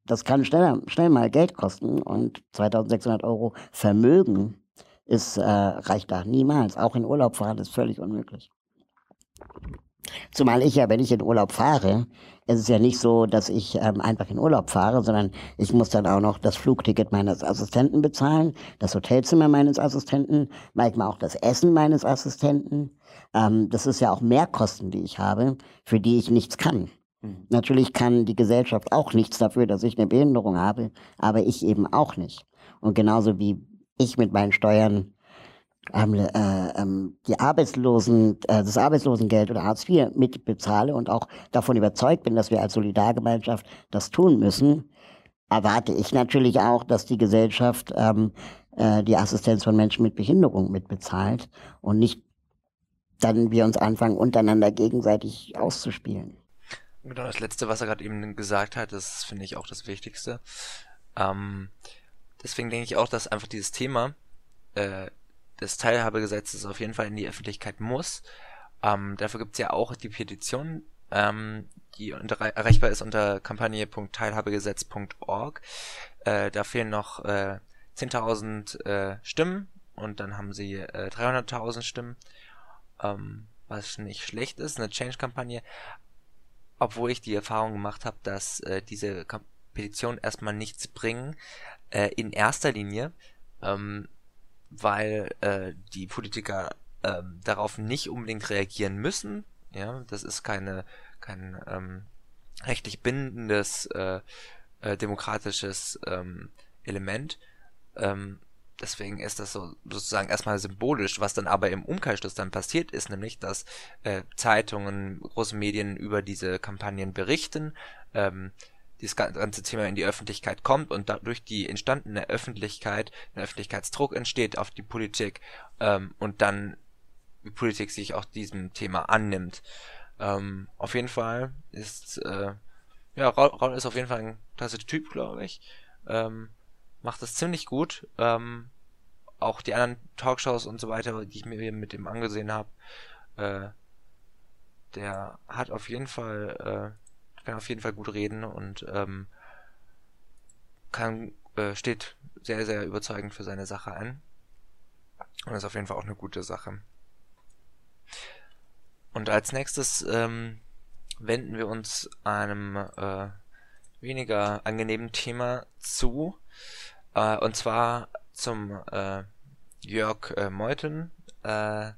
Speaker 10: das kann schnell, schnell mal Geld kosten. Und 2600 Euro Vermögen ist, äh, reicht da niemals. Auch in Urlaub fahren ist völlig unmöglich. Zumal ich ja, wenn ich in Urlaub fahre, es ist ja nicht so, dass ich ähm, einfach in Urlaub fahre, sondern ich muss dann auch noch das Flugticket meines Assistenten bezahlen, das Hotelzimmer meines Assistenten, manchmal auch das Essen meines Assistenten. Ähm, das ist ja auch Mehrkosten, die ich habe, für die ich nichts kann. Natürlich kann die Gesellschaft auch nichts dafür, dass ich eine Behinderung habe, aber ich eben auch nicht. Und genauso wie ich mit meinen Steuern äh, ähm, die Arbeitslosen, äh, das Arbeitslosengeld oder Hartz IV mitbezahle und auch davon überzeugt bin, dass wir als Solidargemeinschaft das tun müssen, erwarte ich natürlich auch, dass die Gesellschaft ähm, äh, die Assistenz von Menschen mit Behinderung mitbezahlt und nicht dann wir uns anfangen, untereinander gegenseitig auszuspielen.
Speaker 1: Genau, das Letzte, was er gerade eben gesagt hat, das finde ich auch das Wichtigste. Ähm, deswegen denke ich auch, dass einfach dieses Thema äh, des Teilhabegesetzes auf jeden Fall in die Öffentlichkeit muss. Ähm, dafür gibt es ja auch die Petition, ähm, die unter, erreichbar ist unter kampagne.teilhabegesetz.org. Äh, da fehlen noch äh, 10.000 äh, Stimmen und dann haben sie äh, 300.000 Stimmen, ähm, was nicht schlecht ist, eine Change-Kampagne, obwohl ich die Erfahrung gemacht habe, dass äh, diese Petitionen erstmal nichts bringen, äh, in erster Linie, ähm, weil äh, die Politiker äh, darauf nicht unbedingt reagieren müssen. Ja, das ist keine kein ähm, rechtlich bindendes äh, äh, demokratisches ähm, Element. Ähm, deswegen ist das so sozusagen erstmal symbolisch. Was dann aber im Umkehrschluss dann passiert, ist nämlich, dass äh, Zeitungen, große Medien über diese Kampagnen berichten, ähm, dieses ganze Thema in die Öffentlichkeit kommt und dadurch die entstandene Öffentlichkeit, ein Öffentlichkeitsdruck entsteht auf die Politik ähm, und dann die Politik sich auch diesem Thema annimmt. Ähm, auf jeden Fall ist, äh, ja, Raul, Raul ist auf jeden Fall ein klasse Typ, glaube ich. Ähm, macht das ziemlich gut. Ähm, auch die anderen Talkshows und so weiter, die ich mir mit ihm angesehen habe, äh, der hat auf jeden Fall, äh, kann auf jeden Fall gut reden und ähm, kann, äh, steht sehr, sehr überzeugend für seine Sache ein. Und ist auf jeden Fall auch eine gute Sache. Und als nächstes ähm, wenden wir uns einem äh, weniger angenehmen Thema zu. Äh, und zwar zum äh, Jörg äh, Meuthen. Äh,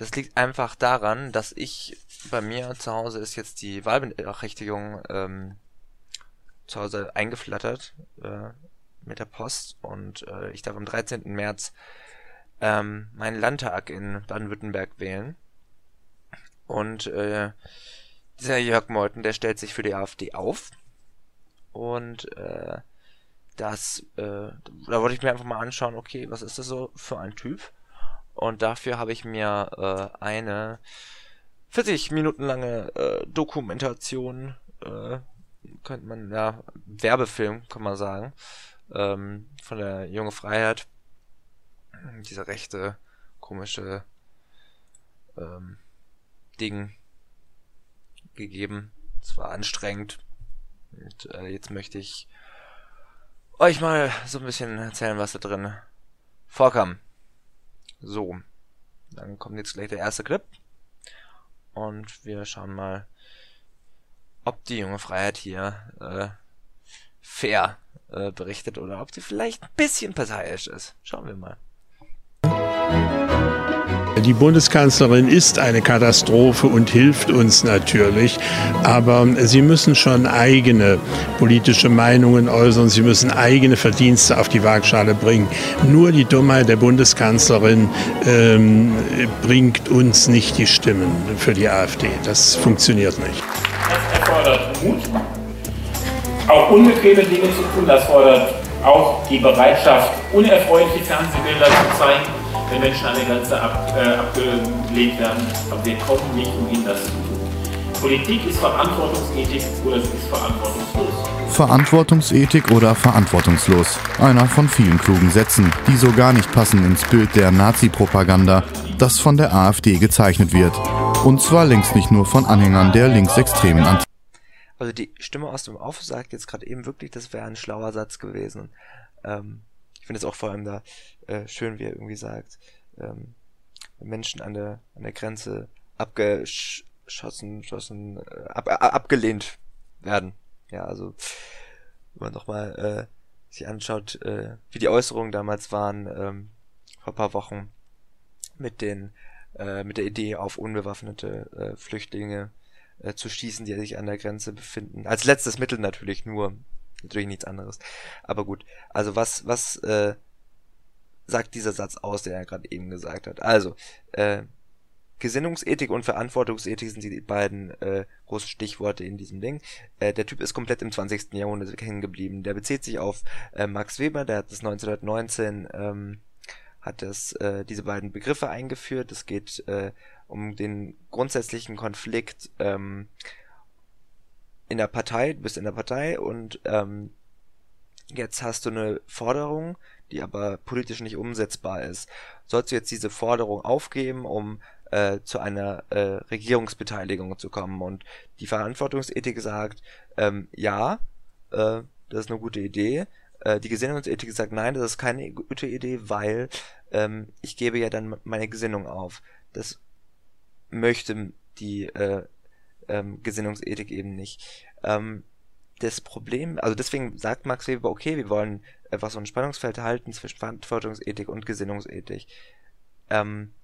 Speaker 1: das liegt einfach daran, dass ich bei mir zu Hause ist jetzt die Wahlberechtigung ähm, zu Hause eingeflattert äh, mit der Post und äh, ich darf am 13. März ähm, meinen Landtag in Baden-Württemberg wählen. Und äh, dieser Jörg Meuthen, der stellt sich für die AfD auf. Und äh, das, äh, da wollte ich mir einfach mal anschauen, okay, was ist das so für ein Typ? Und dafür habe ich mir äh, eine 40 Minuten lange äh, Dokumentation, äh, könnte man, ja, Werbefilm, kann man sagen, ähm, von der Junge Freiheit. Dieser rechte, komische ähm, Ding gegeben. Es war anstrengend. Und äh, jetzt möchte ich euch mal so ein bisschen erzählen, was da drin vorkam. So, dann kommt jetzt gleich der erste Clip. Und wir schauen mal, ob die junge Freiheit hier äh, fair äh, berichtet oder ob sie vielleicht ein bisschen parteiisch ist. Schauen wir mal.
Speaker 11: Die Bundeskanzlerin ist eine Katastrophe und hilft uns natürlich, aber Sie müssen schon eigene politische Meinungen äußern, Sie müssen eigene Verdienste auf die Waagschale bringen. Nur die Dummheit der Bundeskanzlerin ähm, bringt uns nicht die Stimmen für die AfD. Das funktioniert nicht.
Speaker 12: Das erfordert Mut, auch unbequeme Dinge zu tun. Das fordert auch die Bereitschaft, unerfreuliche Fernsehbilder zu zeigen wenn Menschen an der Grenze ab, äh, abgelehnt werden. Aber wir kommen nicht um ihnen das zu tun. Politik ist Verantwortungsethik oder sie ist verantwortungslos.
Speaker 13: Verantwortungsethik oder verantwortungslos. Einer von vielen klugen Sätzen, die so gar nicht passen ins Bild der Nazi-Propaganda, das von der AfD gezeichnet wird. Und zwar längst nicht nur von Anhängern der linksextremen Anti.
Speaker 1: Also die Stimme aus dem Off sagt jetzt gerade eben wirklich, das wäre ein schlauer Satz gewesen. Ähm, finde es auch vor allem da äh, schön, wie er irgendwie sagt, ähm, Menschen an der, an der Grenze abgeschossen, schossen, äh, ab, äh, abgelehnt werden. Ja, also, wenn man nochmal äh, sich anschaut, äh, wie die Äußerungen damals waren, ähm, vor paar Wochen, mit den, äh, mit der Idee auf unbewaffnete äh, Flüchtlinge äh, zu schießen, die sich an der Grenze befinden. Als letztes Mittel natürlich nur. Natürlich nichts anderes. Aber gut, also was, was äh, sagt dieser Satz aus, den er gerade eben gesagt hat? Also, äh, Gesinnungsethik und Verantwortungsethik sind die beiden äh, großen Stichworte in diesem Ding. Äh, der Typ ist komplett im 20. Jahrhundert hängen geblieben. Der bezieht sich auf äh, Max Weber, der hat das 1919 ähm, hat das äh, diese beiden Begriffe eingeführt. Es geht äh, um den grundsätzlichen Konflikt ähm, in der Partei. Du bist in der Partei und ähm, jetzt hast du eine Forderung, die aber politisch nicht umsetzbar ist. Sollst du jetzt diese Forderung aufgeben, um äh, zu einer äh, Regierungsbeteiligung zu kommen. Und die Verantwortungsethik sagt, ähm, ja, äh, das ist eine gute Idee. Äh, die Gesinnungsethik sagt, nein, das ist keine gute Idee, weil ähm, ich gebe ja dann meine Gesinnung auf. Das möchte die äh, ähm, Gesinnungsethik eben nicht. Ähm, das Problem, also deswegen sagt Max Weber, okay, wir wollen einfach so ein Spannungsfeld halten zwischen Verantwortungsethik und Gesinnungsethik. Ähm,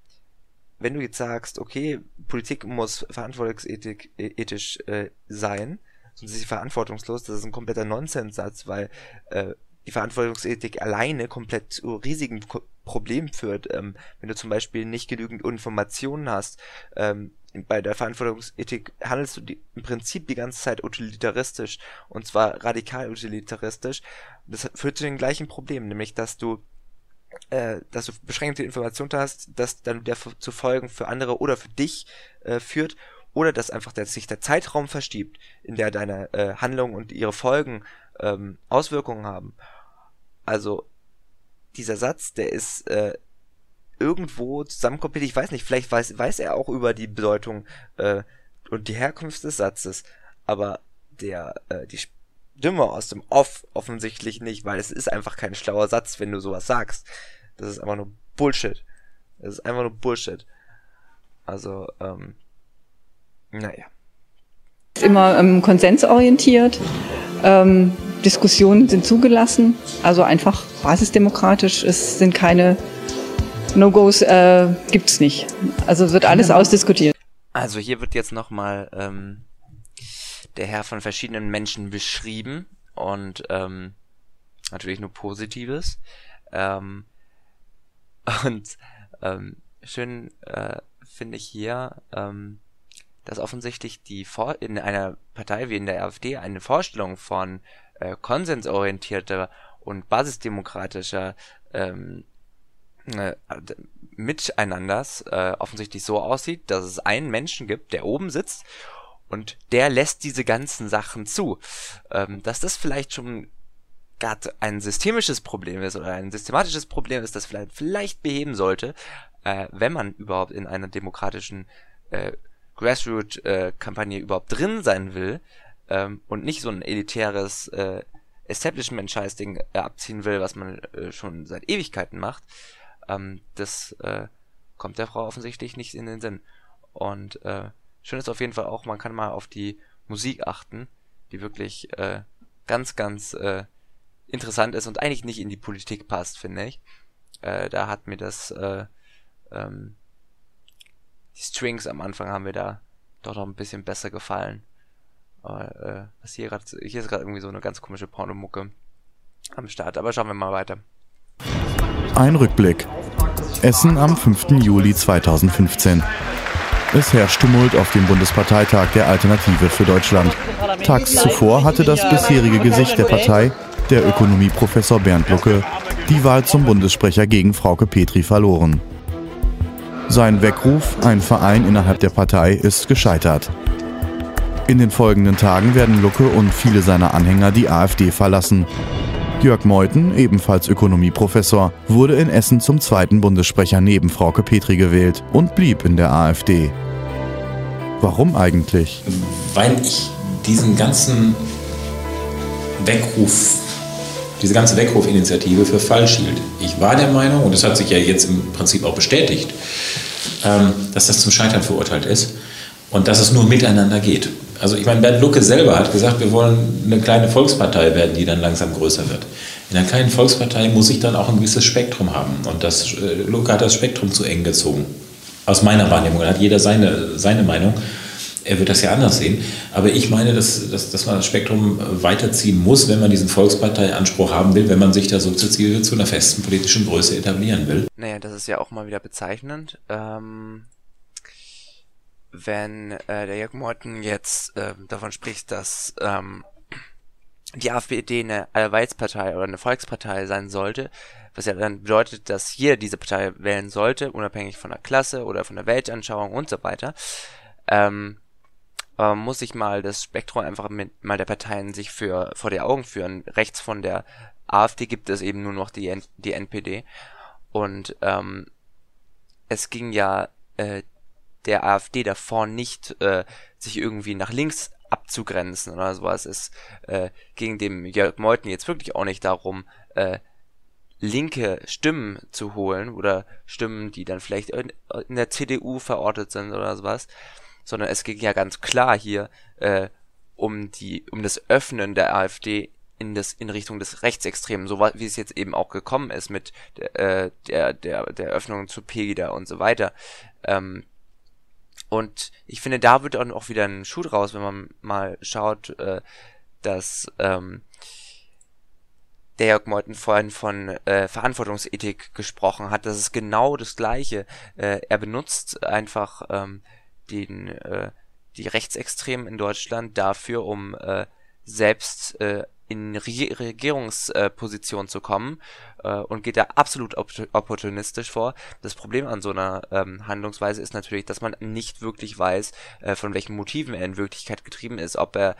Speaker 1: wenn du jetzt sagst, okay, Politik muss verantwortungsethisch äh, sein, sonst ist sie verantwortungslos, das ist ein kompletter Nonsenssatz, weil äh, die Verantwortungsethik alleine komplett zu riesigen Problemen führt. Ähm, wenn du zum Beispiel nicht genügend Informationen hast, ähm, bei der Verantwortungsethik handelst du die, im Prinzip die ganze Zeit utilitaristisch und zwar radikal utilitaristisch. Das führt zu den gleichen Problemen, nämlich dass du äh, dass du beschränkte Informationen hast, dass dann der zu Folgen für andere oder für dich äh, führt oder dass einfach der, sich der Zeitraum verschiebt, in der deine äh, Handlungen und ihre Folgen ähm, Auswirkungen haben. Also dieser Satz, der ist äh, irgendwo zusammenkoppelt. Ich weiß nicht, vielleicht weiß, weiß er auch über die Bedeutung äh, und die Herkunft des Satzes, aber der äh, die Stimme aus dem Off offensichtlich nicht, weil es ist einfach kein schlauer Satz, wenn du sowas sagst. Das ist einfach nur Bullshit. Das ist einfach nur Bullshit. Also, ähm, naja.
Speaker 14: Immer ähm, konsensorientiert. Ähm, Diskussionen sind zugelassen. Also einfach basisdemokratisch. Es sind keine No-Gos, äh, gibt's nicht. Also wird alles ausdiskutiert.
Speaker 1: Also hier wird jetzt nochmal ähm, der Herr von verschiedenen Menschen beschrieben und ähm, natürlich nur Positives. Ähm, und ähm, schön äh, finde ich hier, ähm, dass offensichtlich die Vor in einer Partei wie in der AfD eine Vorstellung von äh, konsensorientierter und basisdemokratischer ähm, äh, Miteinanders äh, offensichtlich so aussieht, dass es einen Menschen gibt, der oben sitzt und der lässt diese ganzen Sachen zu. Ähm, dass das vielleicht schon gerade ein systemisches Problem ist oder ein systematisches Problem ist, das vielleicht, vielleicht beheben sollte, äh, wenn man überhaupt in einer demokratischen äh, Grassroot-Kampagne äh, überhaupt drin sein will ähm, und nicht so ein elitäres äh, Establishment-Scheiß-Ding äh, abziehen will, was man äh, schon seit Ewigkeiten macht, ähm, das äh, kommt der Frau offensichtlich nicht in den Sinn. Und äh, Schön ist auf jeden Fall auch, man kann mal auf die Musik achten, die wirklich äh, ganz, ganz äh, interessant ist und eigentlich nicht in die Politik passt, finde ich. Äh, da hat mir das, äh, ähm, die Strings am Anfang haben mir da doch noch ein bisschen besser gefallen. Aber, äh, was hier gerade, hier ist gerade irgendwie so eine ganz komische Pornomucke am Start. Aber schauen wir mal weiter.
Speaker 13: Ein Rückblick. Essen am 5. Juli 2015. Es herrscht Tumult auf dem Bundesparteitag der Alternative für Deutschland. Tags zuvor hatte das bisherige Gesicht der Partei, der Ökonomieprofessor Bernd Lucke, die Wahl zum Bundessprecher gegen Frauke Petri verloren. Sein Weckruf, ein Verein innerhalb der Partei, ist gescheitert. In den folgenden Tagen werden Lucke und viele seiner Anhänger die AfD verlassen. Jörg Meuthen, ebenfalls Ökonomieprofessor, wurde in Essen zum zweiten Bundessprecher neben Frauke Petri gewählt und blieb in der AfD. Warum eigentlich?
Speaker 15: Weil ich diesen ganzen Weckruf, diese ganze Weckrufinitiative für falsch hielt. Ich war der Meinung, und das hat sich ja jetzt im Prinzip auch bestätigt, ähm, dass das zum Scheitern verurteilt ist und dass es nur miteinander geht. Also ich meine, Bernd Lucke selber hat gesagt, wir wollen eine kleine Volkspartei werden, die dann langsam größer wird. In einer kleinen Volkspartei muss ich dann auch ein gewisses Spektrum haben. Und das, äh, Lucke hat das Spektrum zu eng gezogen. Aus meiner Wahrnehmung. Da hat jeder seine, seine Meinung. er wird das ja anders sehen. Aber ich meine, dass, dass, dass man das Spektrum weiterziehen muss, wenn man diesen Volksparteianspruch haben will, wenn man sich da sukzessive zu einer festen politischen Größe etablieren will.
Speaker 1: Naja, das ist ja auch mal wieder bezeichnend. Ähm, wenn äh, der Jörg Meuthen jetzt äh, davon spricht, dass ähm, die AfD eine Allerweltspartei oder eine Volkspartei sein sollte, was ja dann bedeutet, dass jeder diese Partei wählen sollte, unabhängig von der Klasse oder von der Weltanschauung und so weiter, ähm, aber man muss sich mal das Spektrum einfach mit mal der Parteien sich für vor die Augen führen. Rechts von der AfD gibt es eben nur noch die, N die NPD und ähm, es ging ja äh, der AfD davor nicht, äh, sich irgendwie nach links abzugrenzen oder sowas. Es äh, ging dem Jörg Meuthen jetzt wirklich auch nicht darum, äh, linke Stimmen zu holen oder Stimmen, die dann vielleicht in, in der CDU verortet sind oder sowas, sondern es ging ja ganz klar hier äh, um die um das Öffnen der AfD in das in Richtung des Rechtsextremen, so wie es jetzt eben auch gekommen ist mit äh, der der der Öffnung zu Pegida und so weiter. Ähm, und ich finde, da wird dann auch wieder ein Schuh draus, wenn man mal schaut, äh, dass ähm, der Jörg Meuthen vorhin von äh, Verantwortungsethik gesprochen hat. Das ist genau das Gleiche. Äh, er benutzt einfach ähm, den, äh, die Rechtsextremen in Deutschland dafür, um äh, selbst äh, in Re Regierungsposition zu kommen äh, und geht da absolut op opportunistisch vor. Das Problem an so einer ähm, Handlungsweise ist natürlich, dass man nicht wirklich weiß, äh, von welchen Motiven er in Wirklichkeit getrieben ist. Ob er,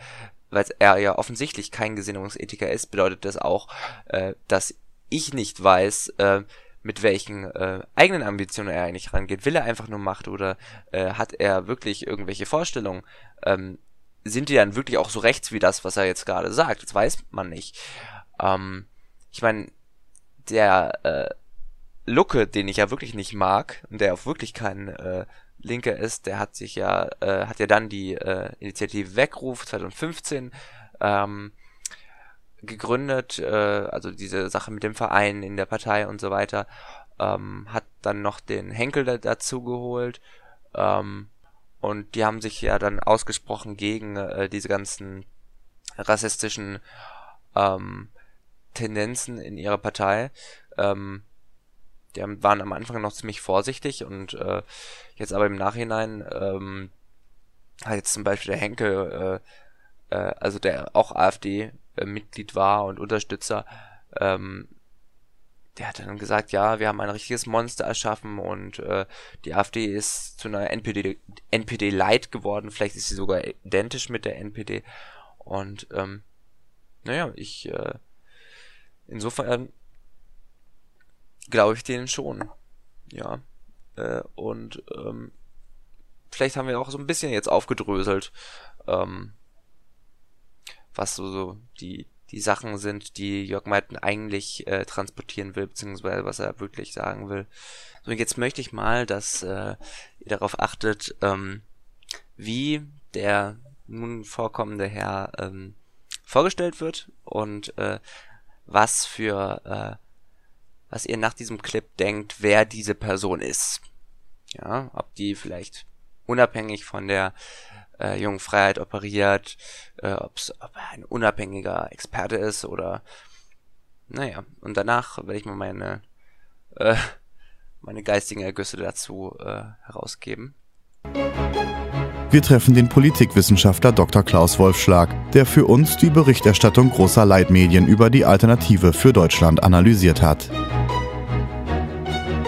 Speaker 1: weil er ja offensichtlich kein Gesinnungsethiker ist, bedeutet das auch, äh, dass ich nicht weiß, äh, mit welchen äh, eigenen Ambitionen er eigentlich rangeht. Will er einfach nur Macht oder äh, hat er wirklich irgendwelche Vorstellungen? Ähm, sind die dann wirklich auch so rechts wie das, was er jetzt gerade sagt? Das weiß man nicht. Ähm, ich meine, der äh, Lucke, den ich ja wirklich nicht mag und der auch wirklich kein äh, Linker ist, der hat sich ja, äh, hat ja dann die äh, Initiative Weckruf 2015 ähm, gegründet, äh, also diese Sache mit dem Verein in der Partei und so weiter, ähm, hat dann noch den Henkel da, dazu geholt, ähm, und die haben sich ja dann ausgesprochen gegen äh, diese ganzen rassistischen ähm, Tendenzen in ihrer Partei. Ähm, die waren am Anfang noch ziemlich vorsichtig und äh, jetzt aber im Nachhinein ähm, hat jetzt zum Beispiel der Henke, äh, äh, also der auch AfD-Mitglied war und Unterstützer, ähm, der hat dann gesagt, ja, wir haben ein richtiges Monster erschaffen und äh, die AfD ist zu einer NPD, NPD Light geworden, vielleicht ist sie sogar identisch mit der NPD. Und ähm, naja, ich äh, insofern glaube ich denen schon. Ja. Äh, und ähm, vielleicht haben wir auch so ein bisschen jetzt aufgedröselt, ähm, was so, so die die Sachen sind, die Jörg Meithen eigentlich äh, transportieren will, beziehungsweise was er wirklich sagen will. So, jetzt möchte ich mal, dass äh, ihr darauf achtet, ähm, wie der nun vorkommende Herr ähm, vorgestellt wird und äh, was für äh, was ihr nach diesem Clip denkt, wer diese Person ist. Ja, ob die vielleicht unabhängig von der äh, Jungfreiheit operiert, äh, ob er ein unabhängiger Experte ist oder naja, und danach werde ich mal meine äh, meine geistigen Ergüsse dazu äh, herausgeben.
Speaker 13: Wir treffen den Politikwissenschaftler Dr. Klaus Wolfschlag, der für uns die Berichterstattung großer Leitmedien über die Alternative für Deutschland analysiert hat.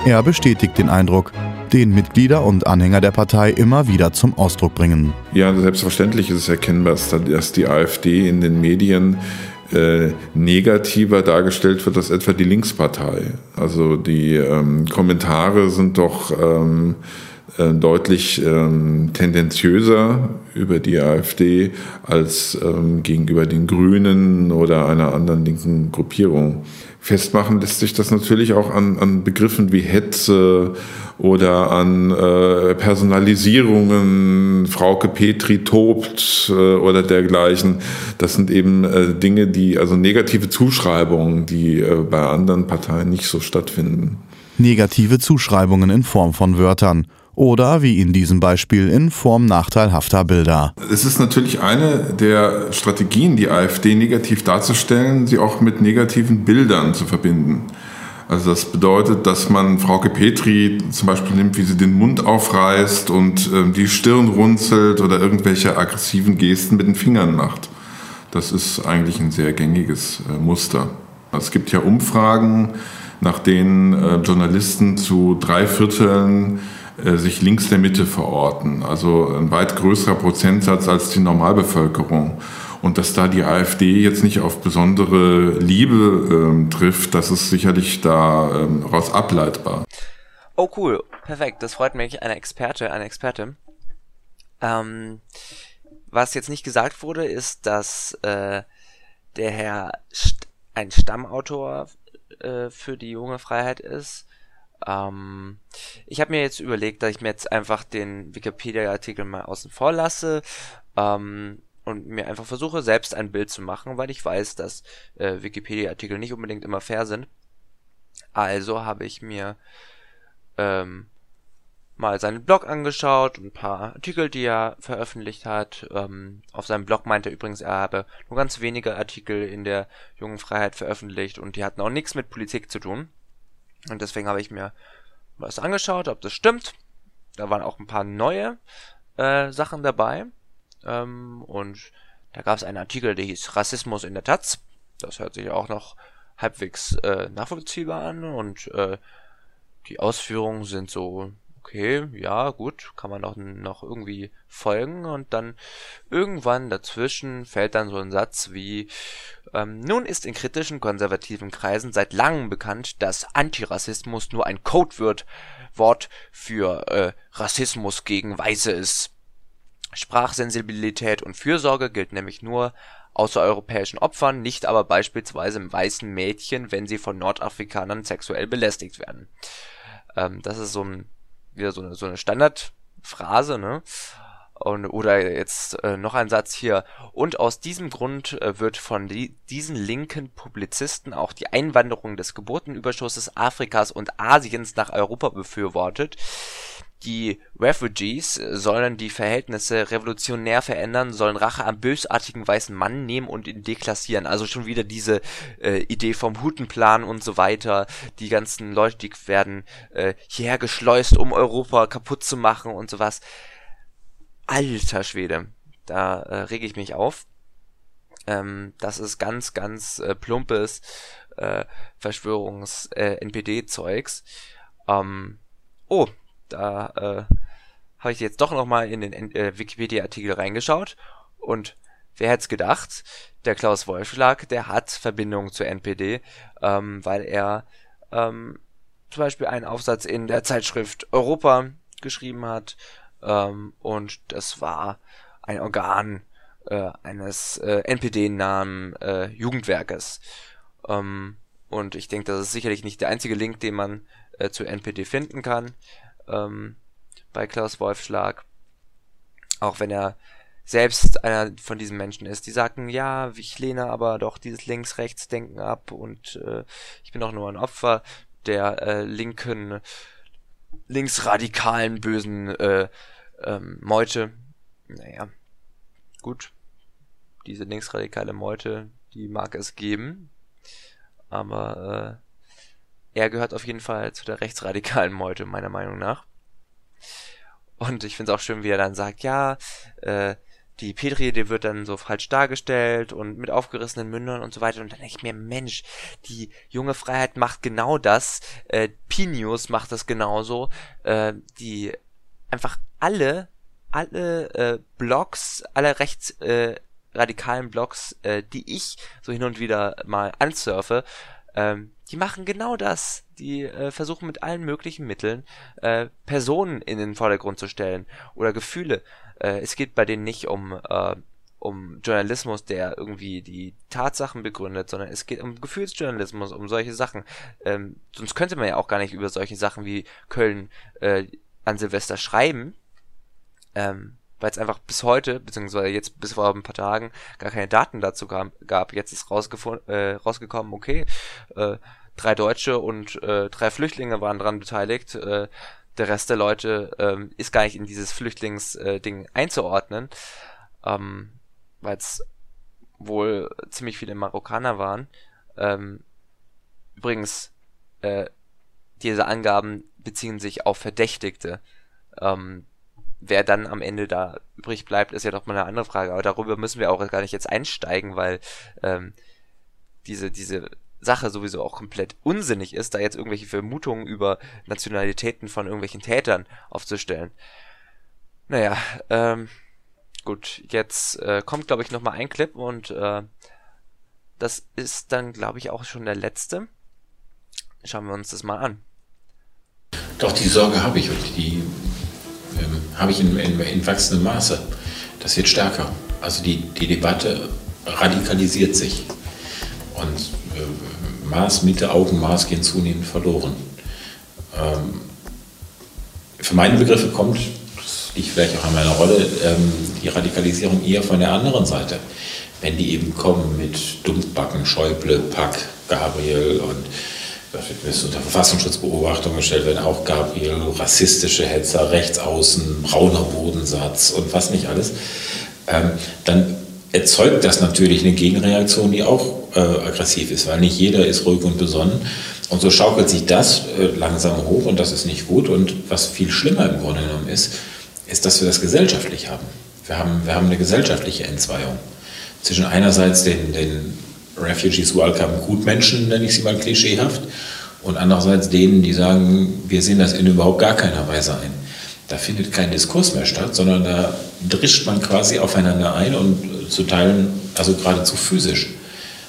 Speaker 13: Er bestätigt den Eindruck, den Mitglieder und Anhänger der Partei immer wieder zum Ausdruck bringen.
Speaker 16: Ja, selbstverständlich ist es erkennbar, dass die AfD in den Medien äh, negativer dargestellt wird als etwa die Linkspartei. Also die ähm, Kommentare sind doch ähm, äh, deutlich ähm, tendenziöser über die AfD als ähm, gegenüber den Grünen oder einer anderen linken Gruppierung. Festmachen lässt sich das natürlich auch an, an Begriffen wie Hetze oder an äh, Personalisierungen, Frauke Petri tobt äh, oder dergleichen. Das sind eben äh, Dinge, die, also negative Zuschreibungen, die äh, bei anderen Parteien nicht so stattfinden.
Speaker 13: Negative Zuschreibungen in Form von Wörtern oder wie in diesem Beispiel in Form nachteilhafter Bilder.
Speaker 16: Es ist natürlich eine der Strategien, die AfD negativ darzustellen, sie auch mit negativen Bildern zu verbinden. Also das bedeutet, dass man Frauke Petri zum Beispiel nimmt, wie sie den Mund aufreißt und äh, die Stirn runzelt oder irgendwelche aggressiven Gesten mit den Fingern macht. Das ist eigentlich ein sehr gängiges äh, Muster. Es gibt ja Umfragen, nach denen äh, Journalisten zu drei Vierteln äh, sich links der Mitte verorten. Also ein weit größerer Prozentsatz als die Normalbevölkerung. Und dass da die AfD jetzt nicht auf besondere Liebe ähm, trifft, das ist sicherlich daraus ähm, ableitbar.
Speaker 1: Oh cool, perfekt. Das freut mich. Eine Experte, eine Experte. Ähm, was jetzt nicht gesagt wurde, ist, dass äh, der Herr St ein Stammautor äh, für die junge Freiheit ist. Ähm, ich habe mir jetzt überlegt, dass ich mir jetzt einfach den Wikipedia-Artikel mal außen vor lasse ähm, und mir einfach versuche, selbst ein Bild zu machen, weil ich weiß, dass äh, Wikipedia-Artikel nicht unbedingt immer fair sind. Also habe ich mir ähm, mal seinen Blog angeschaut, ein paar Artikel, die er veröffentlicht hat. Ähm, auf seinem Blog meinte er übrigens, er habe nur ganz wenige Artikel in der Jungen Freiheit veröffentlicht und die hatten auch nichts mit Politik zu tun. Und deswegen habe ich mir was angeschaut, ob das stimmt. Da waren auch ein paar neue äh, Sachen dabei. Ähm, und da gab es einen Artikel, der hieß Rassismus in der Taz. Das hört sich auch noch halbwegs äh, nachvollziehbar an und äh, die Ausführungen sind so okay, ja, gut, kann man auch noch irgendwie folgen und dann irgendwann dazwischen fällt dann so ein Satz wie ähm, nun ist in kritischen konservativen Kreisen seit langem bekannt, dass Antirassismus nur ein Codewort Wort für äh, Rassismus gegen Weiße ist. Sprachsensibilität und Fürsorge gilt nämlich nur außereuropäischen Opfern, nicht aber beispielsweise weißen Mädchen, wenn sie von Nordafrikanern sexuell belästigt werden. Ähm, das ist so ein wieder so eine, so eine Standardphrase, ne? Und, oder jetzt äh, noch ein Satz hier. Und aus diesem Grund äh, wird von die, diesen linken Publizisten auch die Einwanderung des Geburtenüberschusses Afrikas und Asiens nach Europa befürwortet. Die Refugees sollen die Verhältnisse revolutionär verändern, sollen Rache am bösartigen weißen Mann nehmen und ihn deklassieren. Also schon wieder diese äh, Idee vom Hutenplan und so weiter. Die ganzen Leute, die werden äh, hierher geschleust, um Europa kaputt zu machen und sowas. Alter Schwede, da äh, rege ich mich auf. Ähm, das ist ganz, ganz äh, plumpes äh, Verschwörungs-NPD-Zeugs. Äh, ähm, oh, da äh, habe ich jetzt doch nochmal in den äh, Wikipedia-Artikel reingeschaut und wer hätte es gedacht, der Klaus Wolfschlag, der hat Verbindungen zur NPD, ähm, weil er ähm, zum Beispiel einen Aufsatz in der Zeitschrift Europa geschrieben hat ähm, und das war ein Organ äh, eines äh, NPD-nahen äh, Jugendwerkes. Ähm, und ich denke, das ist sicherlich nicht der einzige Link, den man äh, zur NPD finden kann ähm, bei Klaus Wolfschlag. Auch wenn er selbst einer von diesen Menschen ist, die sagen, ja, ich lehne aber doch dieses Links-Rechts-Denken ab und äh, ich bin doch nur ein Opfer der äh, linken, linksradikalen, bösen äh, ähm, Meute. Naja, gut. Diese linksradikale Meute, die mag es geben. Aber äh, er gehört auf jeden Fall zu der rechtsradikalen Meute, meiner Meinung nach. Und ich finde es auch schön, wie er dann sagt, ja, äh, die Petri, die wird dann so falsch dargestellt und mit aufgerissenen Mündern und so weiter. Und dann denke ich mir, Mensch, die junge Freiheit macht genau das. Äh, Pinius macht das genauso. Äh, die einfach alle, alle äh, Blogs, alle rechtsradikalen äh, Blogs, äh, die ich so hin und wieder mal ansurfe, ähm, die machen genau das. Die äh, versuchen mit allen möglichen Mitteln äh, Personen in den Vordergrund zu stellen oder Gefühle. Äh, es geht bei denen nicht um äh, um Journalismus, der irgendwie die Tatsachen begründet, sondern es geht um Gefühlsjournalismus, um solche Sachen. Ähm, sonst könnte man ja auch gar nicht über solche Sachen wie Köln äh, an Silvester schreiben. Ähm, weil es einfach bis heute, beziehungsweise jetzt bis vor ein paar Tagen, gar keine Daten dazu gab. Jetzt ist äh, rausgekommen, okay, äh, drei Deutsche und äh, drei Flüchtlinge waren dran beteiligt. Äh, der Rest der Leute ähm, ist gar nicht in dieses Flüchtlingsding äh, einzuordnen, ähm, weil es wohl ziemlich viele Marokkaner waren. Ähm, übrigens, äh, diese Angaben beziehen sich auf Verdächtigte. Ähm, wer dann am Ende da übrig bleibt, ist ja doch mal eine andere Frage. Aber darüber müssen wir auch gar nicht jetzt einsteigen, weil ähm, diese, diese Sache sowieso auch komplett unsinnig ist, da jetzt irgendwelche Vermutungen über Nationalitäten von irgendwelchen Tätern aufzustellen. Naja, ähm, gut, jetzt äh, kommt, glaube ich, nochmal ein Clip und äh, das ist dann, glaube ich, auch schon der letzte. Schauen wir uns das mal an.
Speaker 15: Doch, die Sorge habe ich und die habe ich in, in, in wachsendem Maße. Das wird stärker. Also die, die Debatte radikalisiert sich. Und äh, Maß, Mitte, Augenmaß gehen zunehmend verloren. Ähm, für meine Begriffe kommt, das liegt vielleicht auch an meiner Rolle, ähm, die Radikalisierung eher von der anderen Seite. Wenn die eben kommen mit Dumpbacken, Schäuble, Pack, Gabriel und wird unter Verfassungsschutzbeobachtung gestellt werden, auch Gabriel, rassistische Hetzer, Rechtsaußen, brauner Bodensatz und was nicht alles, ähm, dann erzeugt das natürlich eine Gegenreaktion, die auch äh, aggressiv ist, weil nicht jeder ist ruhig und besonnen. Und so schaukelt sich das äh, langsam hoch und das ist nicht gut. Und was viel schlimmer im Grunde genommen ist, ist, dass wir das gesellschaftlich haben. Wir haben, wir haben eine gesellschaftliche Entzweiung zwischen einerseits den, den Refugees Welcome Gutmenschen, nenne ich sie mal klischeehaft, und andererseits denen, die sagen, wir sehen das in überhaupt gar keiner Weise ein. Da findet kein Diskurs mehr statt, sondern da drischt man quasi aufeinander ein und zu Teilen, also geradezu physisch.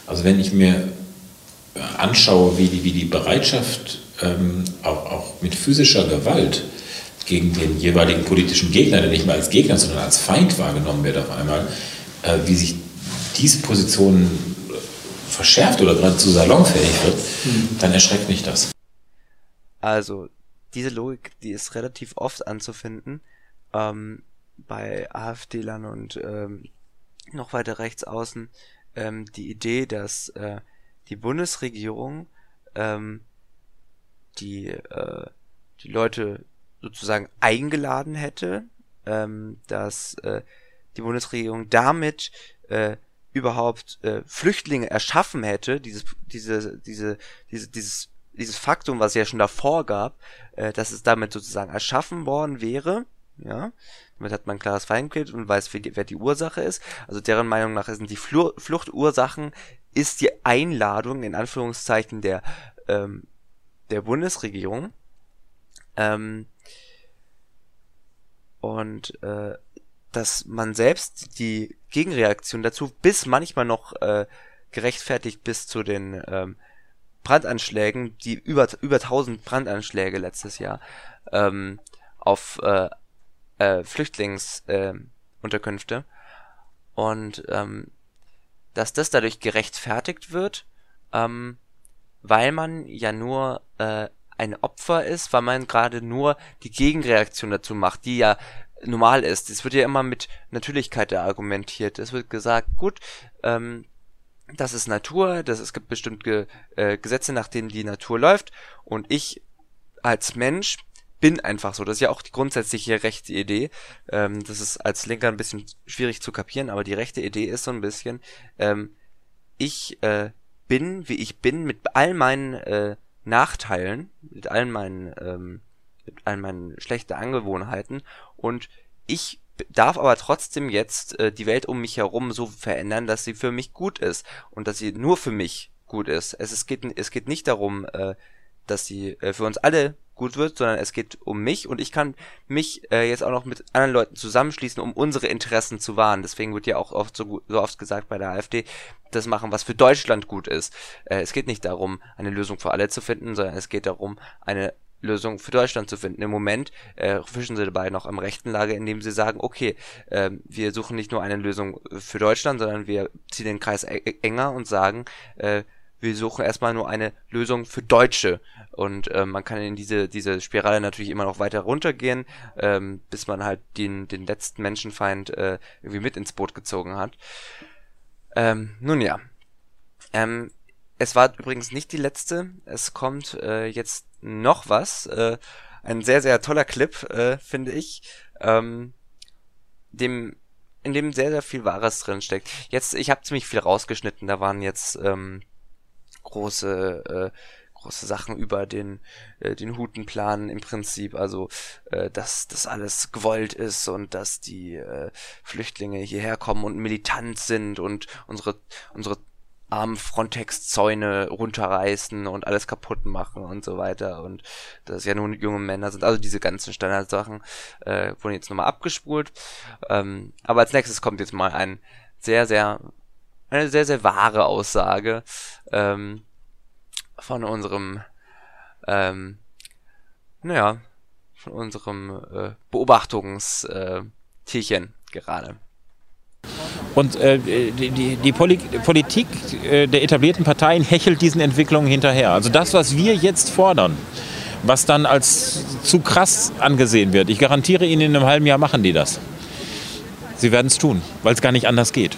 Speaker 15: Also wenn ich mir anschaue, wie die, wie die Bereitschaft ähm, auch, auch mit physischer Gewalt gegen den jeweiligen politischen Gegner, der nicht mehr als Gegner, sondern als Feind wahrgenommen wird auf einmal, äh, wie sich diese Position verschärft oder geradezu salonfähig wird, dann erschreckt mich das.
Speaker 1: Also, diese Logik, die ist relativ oft anzufinden ähm, bei AfD-Lern und ähm, noch weiter rechts außen. Ähm, die Idee, dass äh, die Bundesregierung ähm, die, äh, die Leute sozusagen eingeladen hätte, ähm, dass äh, die Bundesregierung damit äh, überhaupt äh, Flüchtlinge erschaffen hätte, dieses, diese, diese, diese, dieses, dieses Faktum, was es ja schon davor gab, äh, dass es damit sozusagen erschaffen worden wäre, ja, damit hat man ein klares Feindbild und weiß, wer die Ursache ist. Also deren Meinung nach sind die Flu Fluchtursachen ist die Einladung in Anführungszeichen der ähm, der Bundesregierung. Ähm, und äh, dass man selbst die Gegenreaktion dazu bis manchmal noch äh, gerechtfertigt bis zu den ähm, Brandanschlägen, die über über 1000 Brandanschläge letztes Jahr ähm, auf äh, äh, Flüchtlingsunterkünfte äh, und ähm, dass das dadurch gerechtfertigt wird, ähm, weil man ja nur äh, ein Opfer ist, weil man gerade nur die Gegenreaktion dazu macht, die ja normal ist. Es wird ja immer mit Natürlichkeit argumentiert. Es wird gesagt, gut, ähm, das ist Natur, das, es gibt bestimmte äh, Gesetze, nach denen die Natur läuft und ich als Mensch bin einfach so. Das ist ja auch die grundsätzliche rechte Idee. Ähm, das ist als Linker ein bisschen schwierig zu kapieren, aber die rechte Idee ist so ein bisschen, ähm, ich äh, bin, wie ich bin, mit all meinen äh, Nachteilen, mit allen meinen ähm, all meinen schlechten Angewohnheiten und ich darf aber trotzdem jetzt äh, die Welt um mich herum so verändern, dass sie für mich gut ist und dass sie nur für mich gut ist. Es, es, geht, es geht nicht darum, äh, dass sie äh, für uns alle gut wird, sondern es geht um mich und ich kann mich äh, jetzt auch noch mit anderen Leuten zusammenschließen, um unsere Interessen zu wahren. Deswegen wird ja auch oft so, so oft gesagt bei der AfD, das machen, was für Deutschland gut ist. Äh, es geht nicht darum, eine Lösung für alle zu finden, sondern es geht darum, eine Lösung für Deutschland zu finden. Im Moment äh, fischen sie dabei noch am rechten Lager, indem sie sagen, okay, äh, wir suchen nicht nur eine Lösung für Deutschland, sondern wir ziehen den Kreis enger und sagen, äh, wir suchen erstmal nur eine Lösung für Deutsche. Und äh, man kann in diese, diese Spirale natürlich immer noch weiter runtergehen, ähm, bis man halt den, den letzten Menschenfeind äh, irgendwie mit ins Boot gezogen hat. Ähm, nun ja. Ähm, es war übrigens nicht die letzte. Es kommt äh, jetzt noch was. Äh, ein sehr, sehr toller Clip, äh, finde ich. Ähm, dem, in dem sehr, sehr viel Wahres drin steckt. Jetzt, ich habe ziemlich viel rausgeschnitten, da waren jetzt ähm, große, äh, große Sachen über den, äh, den Hutenplan im Prinzip, also äh, dass das alles gewollt ist und dass die äh, Flüchtlinge hierher kommen und militant sind und unsere, unsere armen Frontex-Zäune runterreißen und alles kaputt machen und so weiter und dass ja nun junge Männer sind, also diese ganzen Standardsachen äh, wurden jetzt nochmal abgespult. Ähm, aber als nächstes kommt jetzt mal ein sehr, sehr, eine sehr, sehr wahre Aussage ähm, von unserem, ähm, naja, von unserem äh, Beobachtungstierchen äh, gerade.
Speaker 15: Und äh, die, die, Poli Politik äh, der etablierten Parteien hechelt diesen Entwicklungen hinterher. Also das, was wir jetzt fordern, was dann als zu krass angesehen wird, ich garantiere Ihnen, in einem halben Jahr machen die das. Sie werden es tun, weil es gar nicht anders geht.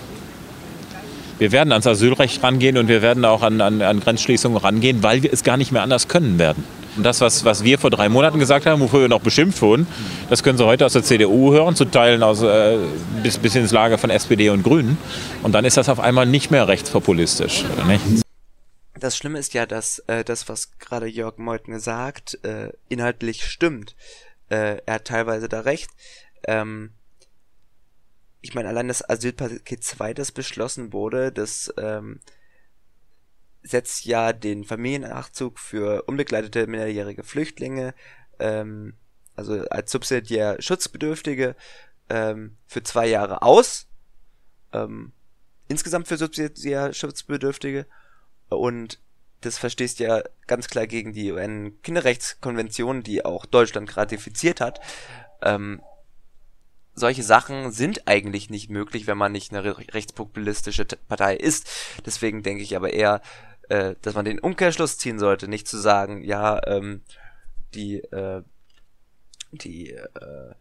Speaker 15: Wir werden ans Asylrecht rangehen und wir werden auch an, an, an Grenzschließungen rangehen, weil wir es gar nicht mehr anders können werden. Und das, was, was wir vor drei Monaten gesagt haben, wofür wir noch beschimpft wurden, das können Sie heute aus der CDU hören, zu Teilen aus, äh, bis, bis ins Lager von SPD und Grünen. Und dann ist das auf einmal nicht mehr rechtspopulistisch. Nicht?
Speaker 1: Das Schlimme ist ja, dass äh, das, was gerade Jörg Meuthen sagt, äh, inhaltlich stimmt. Äh, er hat teilweise da recht. Ähm, ich meine, allein das Asylpaket 2, das beschlossen wurde, das ähm, setzt ja den Familiennachzug für unbegleitete minderjährige Flüchtlinge, ähm, also als subsidiär Schutzbedürftige, ähm, für zwei Jahre aus. Ähm, insgesamt für subsidiär Schutzbedürftige. Und das verstehst ja ganz klar gegen die UN-Kinderrechtskonvention, die auch Deutschland ratifiziert hat. Ähm, solche Sachen sind eigentlich nicht möglich, wenn man nicht eine rechtspopulistische Partei ist. Deswegen denke ich aber eher, äh, dass man den Umkehrschluss ziehen sollte, nicht zu sagen, ja, ähm, die, äh, die, äh,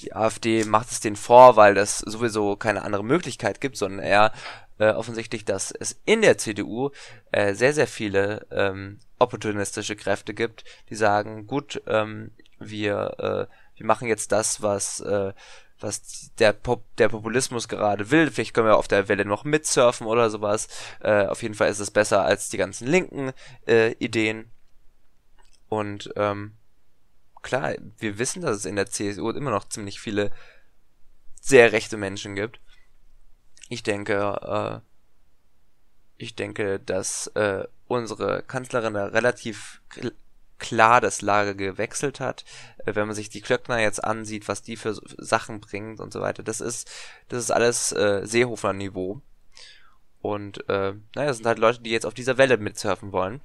Speaker 1: die AfD macht es denen vor, weil das sowieso keine andere Möglichkeit gibt, sondern eher äh, offensichtlich, dass es in der CDU äh, sehr, sehr viele ähm, opportunistische Kräfte gibt, die sagen, gut, ähm, wir, äh, wir machen jetzt das, was äh, was der, Pop der Populismus gerade will. Vielleicht können wir auf der Welle noch mitsurfen oder sowas. Äh, auf jeden Fall ist es besser als die ganzen linken äh, Ideen. Und ähm, klar, wir wissen, dass es in der CSU immer noch ziemlich viele sehr rechte Menschen gibt. Ich denke, äh, ich denke, dass äh, unsere Kanzlerin da relativ klar das Lager gewechselt hat. Äh, wenn man sich die Klöckner jetzt ansieht, was die für Sachen bringt und so weiter, das ist, das ist alles äh, Seehofer-Niveau. Und äh, naja, das sind halt Leute, die jetzt auf dieser Welle mitsurfen wollen.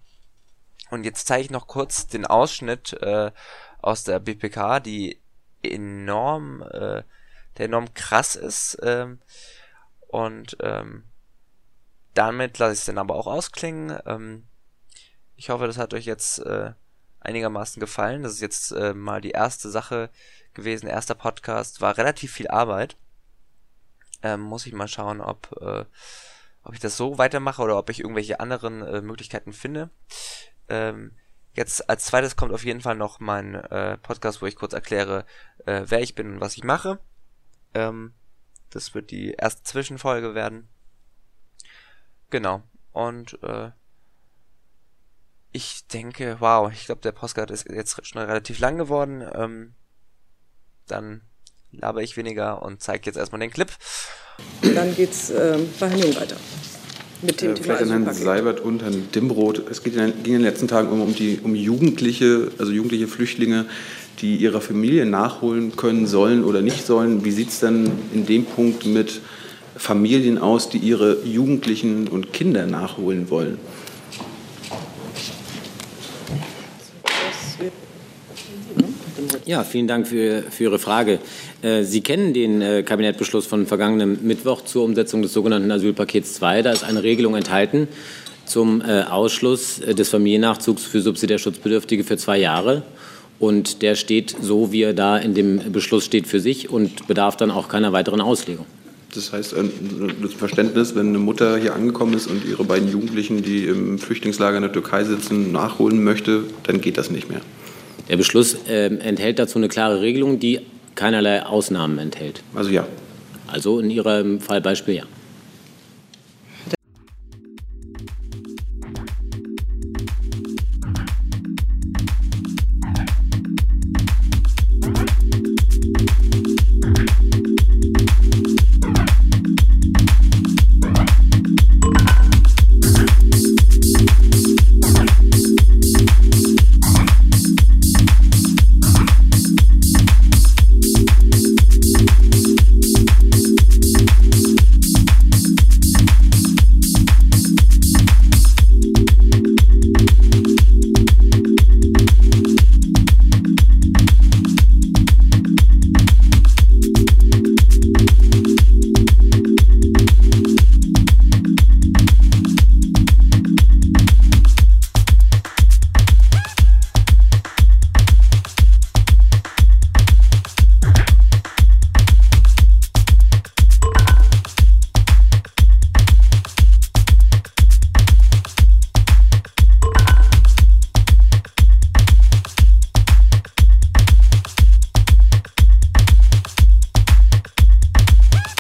Speaker 1: Und jetzt zeige ich noch kurz den Ausschnitt äh, aus der BPK, die enorm, äh, der enorm krass ist. Ähm, und ähm, damit lasse ich es dann aber auch ausklingen. Ähm, ich hoffe, das hat euch jetzt äh, einigermaßen gefallen. Das ist jetzt äh, mal die erste Sache gewesen, erster Podcast. War relativ viel Arbeit. Ähm, muss ich mal schauen, ob, äh, ob ich das so weitermache oder ob ich irgendwelche anderen äh, Möglichkeiten finde. Ähm, jetzt als zweites kommt auf jeden Fall noch mein äh, Podcast, wo ich kurz erkläre, äh, wer ich bin und was ich mache. Ähm, das wird die erste Zwischenfolge werden. Genau. Und äh, ich denke, wow, ich glaube, der Postcard ist jetzt schon relativ lang geworden. Ähm, dann laber ich weniger und zeige jetzt erstmal den Clip.
Speaker 17: Dann geht's äh, bei Herrn Jung weiter.
Speaker 9: Mit dem äh, Thema Vielleicht an Herrn Seibert und Herrn Dimbrot. Es geht in, ging in den letzten Tagen um, um, die, um Jugendliche, also jugendliche Flüchtlinge, die ihrer Familie nachholen können sollen oder nicht sollen. Wie sieht es denn in dem Punkt mit Familien aus, die ihre Jugendlichen und Kinder nachholen wollen?
Speaker 18: Ja, vielen Dank für, für Ihre Frage. Äh, Sie kennen den äh, Kabinettbeschluss von vergangenem Mittwoch zur Umsetzung des sogenannten Asylpakets 2. Da ist eine Regelung enthalten zum äh, Ausschluss des Familiennachzugs für subsidiär Schutzbedürftige für zwei Jahre. Und der steht so, wie er da in dem Beschluss steht, für sich und bedarf dann auch keiner weiteren Auslegung.
Speaker 9: Das heißt, das Verständnis, wenn eine Mutter hier angekommen ist und ihre beiden Jugendlichen, die im Flüchtlingslager in der Türkei sitzen, nachholen möchte, dann geht das nicht mehr.
Speaker 18: Der Beschluss äh, enthält dazu eine klare Regelung, die keinerlei Ausnahmen enthält.
Speaker 9: Also ja.
Speaker 18: Also in Ihrem Fallbeispiel ja.